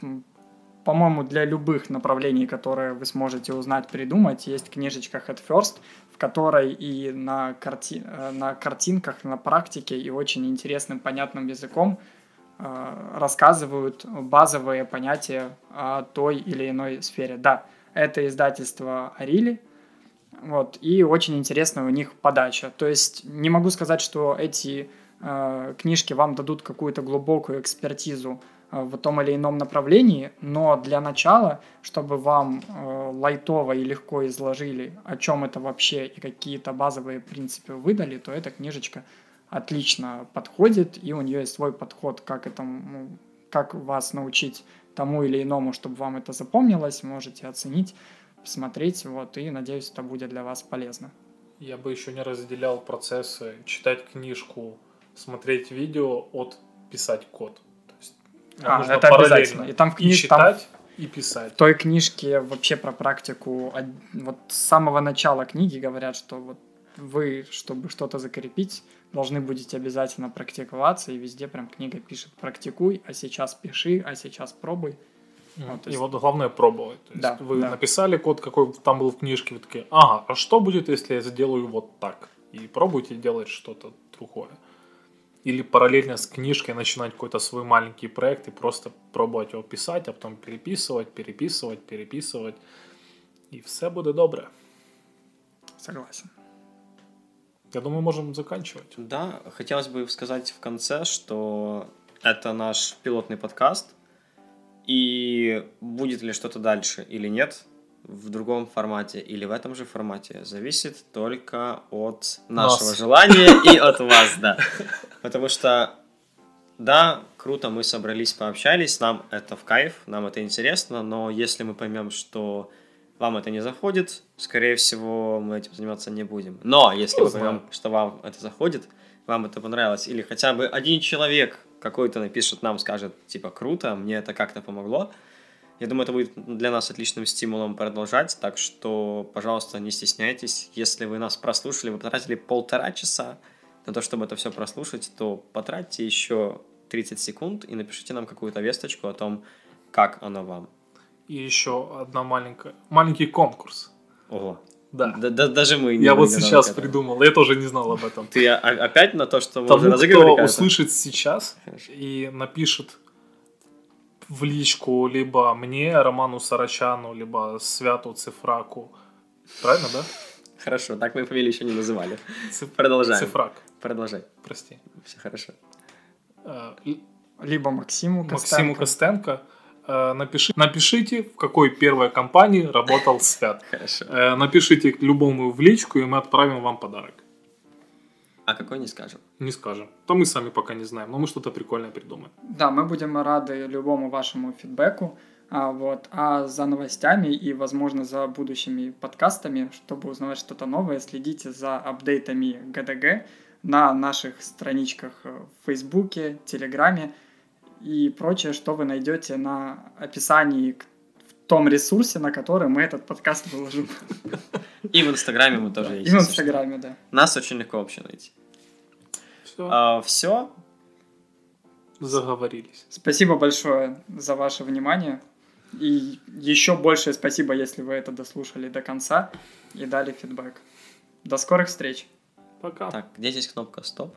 по-моему, для любых направлений, которые вы сможете узнать, придумать. Есть книжечка Head First, в которой и на, карти... э, на картинках, на практике и очень интересным, понятным языком э, рассказывают базовые понятия о той или иной сфере. Да, это издательство Арили, вот, и очень интересная у них подача. То есть не могу сказать, что эти э, книжки вам дадут какую-то глубокую экспертизу э, в том или ином направлении, но для начала, чтобы вам э, лайтово и легко изложили, о чем это вообще и какие-то базовые принципы выдали, то эта книжечка отлично подходит, и у нее есть свой подход, как это, ну, как вас научить тому или иному, чтобы вам это запомнилось, можете оценить, посмотреть, вот, и надеюсь, это будет для вас полезно. Я бы еще не разделял процессы читать книжку, смотреть видео от писать код. То есть А, нужно это обязательно. И там в и книж- там читать, и писать. В той книжке вообще про практику, вот с самого начала книги говорят, что вот вы, чтобы что-то закрепить, должны будете обязательно практиковаться, и везде прям книга пишет «практикуй», а сейчас пиши, а сейчас пробуй. То и вот главное пробовать. То есть Да, вы да. написали код, какой там был в книжке, вы такие, ага, а что будет, если я сделаю вот так? И пробуйте делать что-то другое. Или параллельно с книжкой начинать какой-то свой маленький проект и просто пробовать его писать, а потом переписывать, переписывать, переписывать. И все будет добре. Согласен. Я думаю, можем заканчивать. Да, хотелось бы сказать в конце, что это наш пилотный подкаст, и будет ли что-то дальше или нет в другом формате или в этом же формате, зависит только от нашего Нас. желания и от вас, да. Потому что, да, круто, мы собрались, пообщались, нам это в кайф, нам это интересно, но если мы поймем, что вам это не заходит, скорее всего, мы этим заниматься не будем. Но если Кто мы поймем, что вам это заходит, вам это понравилось, или хотя бы один человек какой-то напишет нам, скажет, типа, круто, мне это как-то помогло, я думаю, это будет для нас отличным стимулом продолжать, так что, пожалуйста, не стесняйтесь. Если вы нас прослушали, вы потратили полтора часа на то, чтобы это все прослушать, то потратьте еще 30 секунд и напишите нам какую-то весточку о том, как оно вам. И еще одна маленькая, маленький конкурс. Ого. Да. Да- да- даже мы не Я вот сейчас к этому. придумал, я тоже не знал об этом. Ты опять на то, что мы уже Тому, разыгрывали кто услышит сейчас Хорошо. и напишет в личку либо мне, Роману Сарачану, либо Святу Цифраку. Правильно, да? Хорошо, так мы фамилию еще не называли. Циф- Продолжаем. Цифрак, Продолжай. прости. Все хорошо. Э, Либо Максиму Максиму Костенко. Э, напиши- напишите, в какой первой компании работал Свят. Хорошо. Э, Напишите к любому в личку, и мы отправим вам подарок. А какой не скажем? Не скажем. То мы сами пока не знаем, но мы что-то прикольное придумаем. Да, мы будем рады любому вашему фидбэку. А, вот. а за новостями и, возможно, за будущими подкастами, чтобы узнавать что-то новое, следите за апдейтами ГДГ на наших страничках в Фейсбуке, Телеграме и прочее, что вы найдете на описании к том ресурсе, на который мы этот подкаст выложим. И в Инстаграме мы тоже есть. И в Инстаграме, да. Нас очень легко вообще найти. Все. А, Все. Заговорились. Спасибо большое за ваше внимание. И еще большее спасибо, если вы это дослушали до конца и дали фидбэк. До скорых встреч. Пока. Так, где здесь кнопка стоп?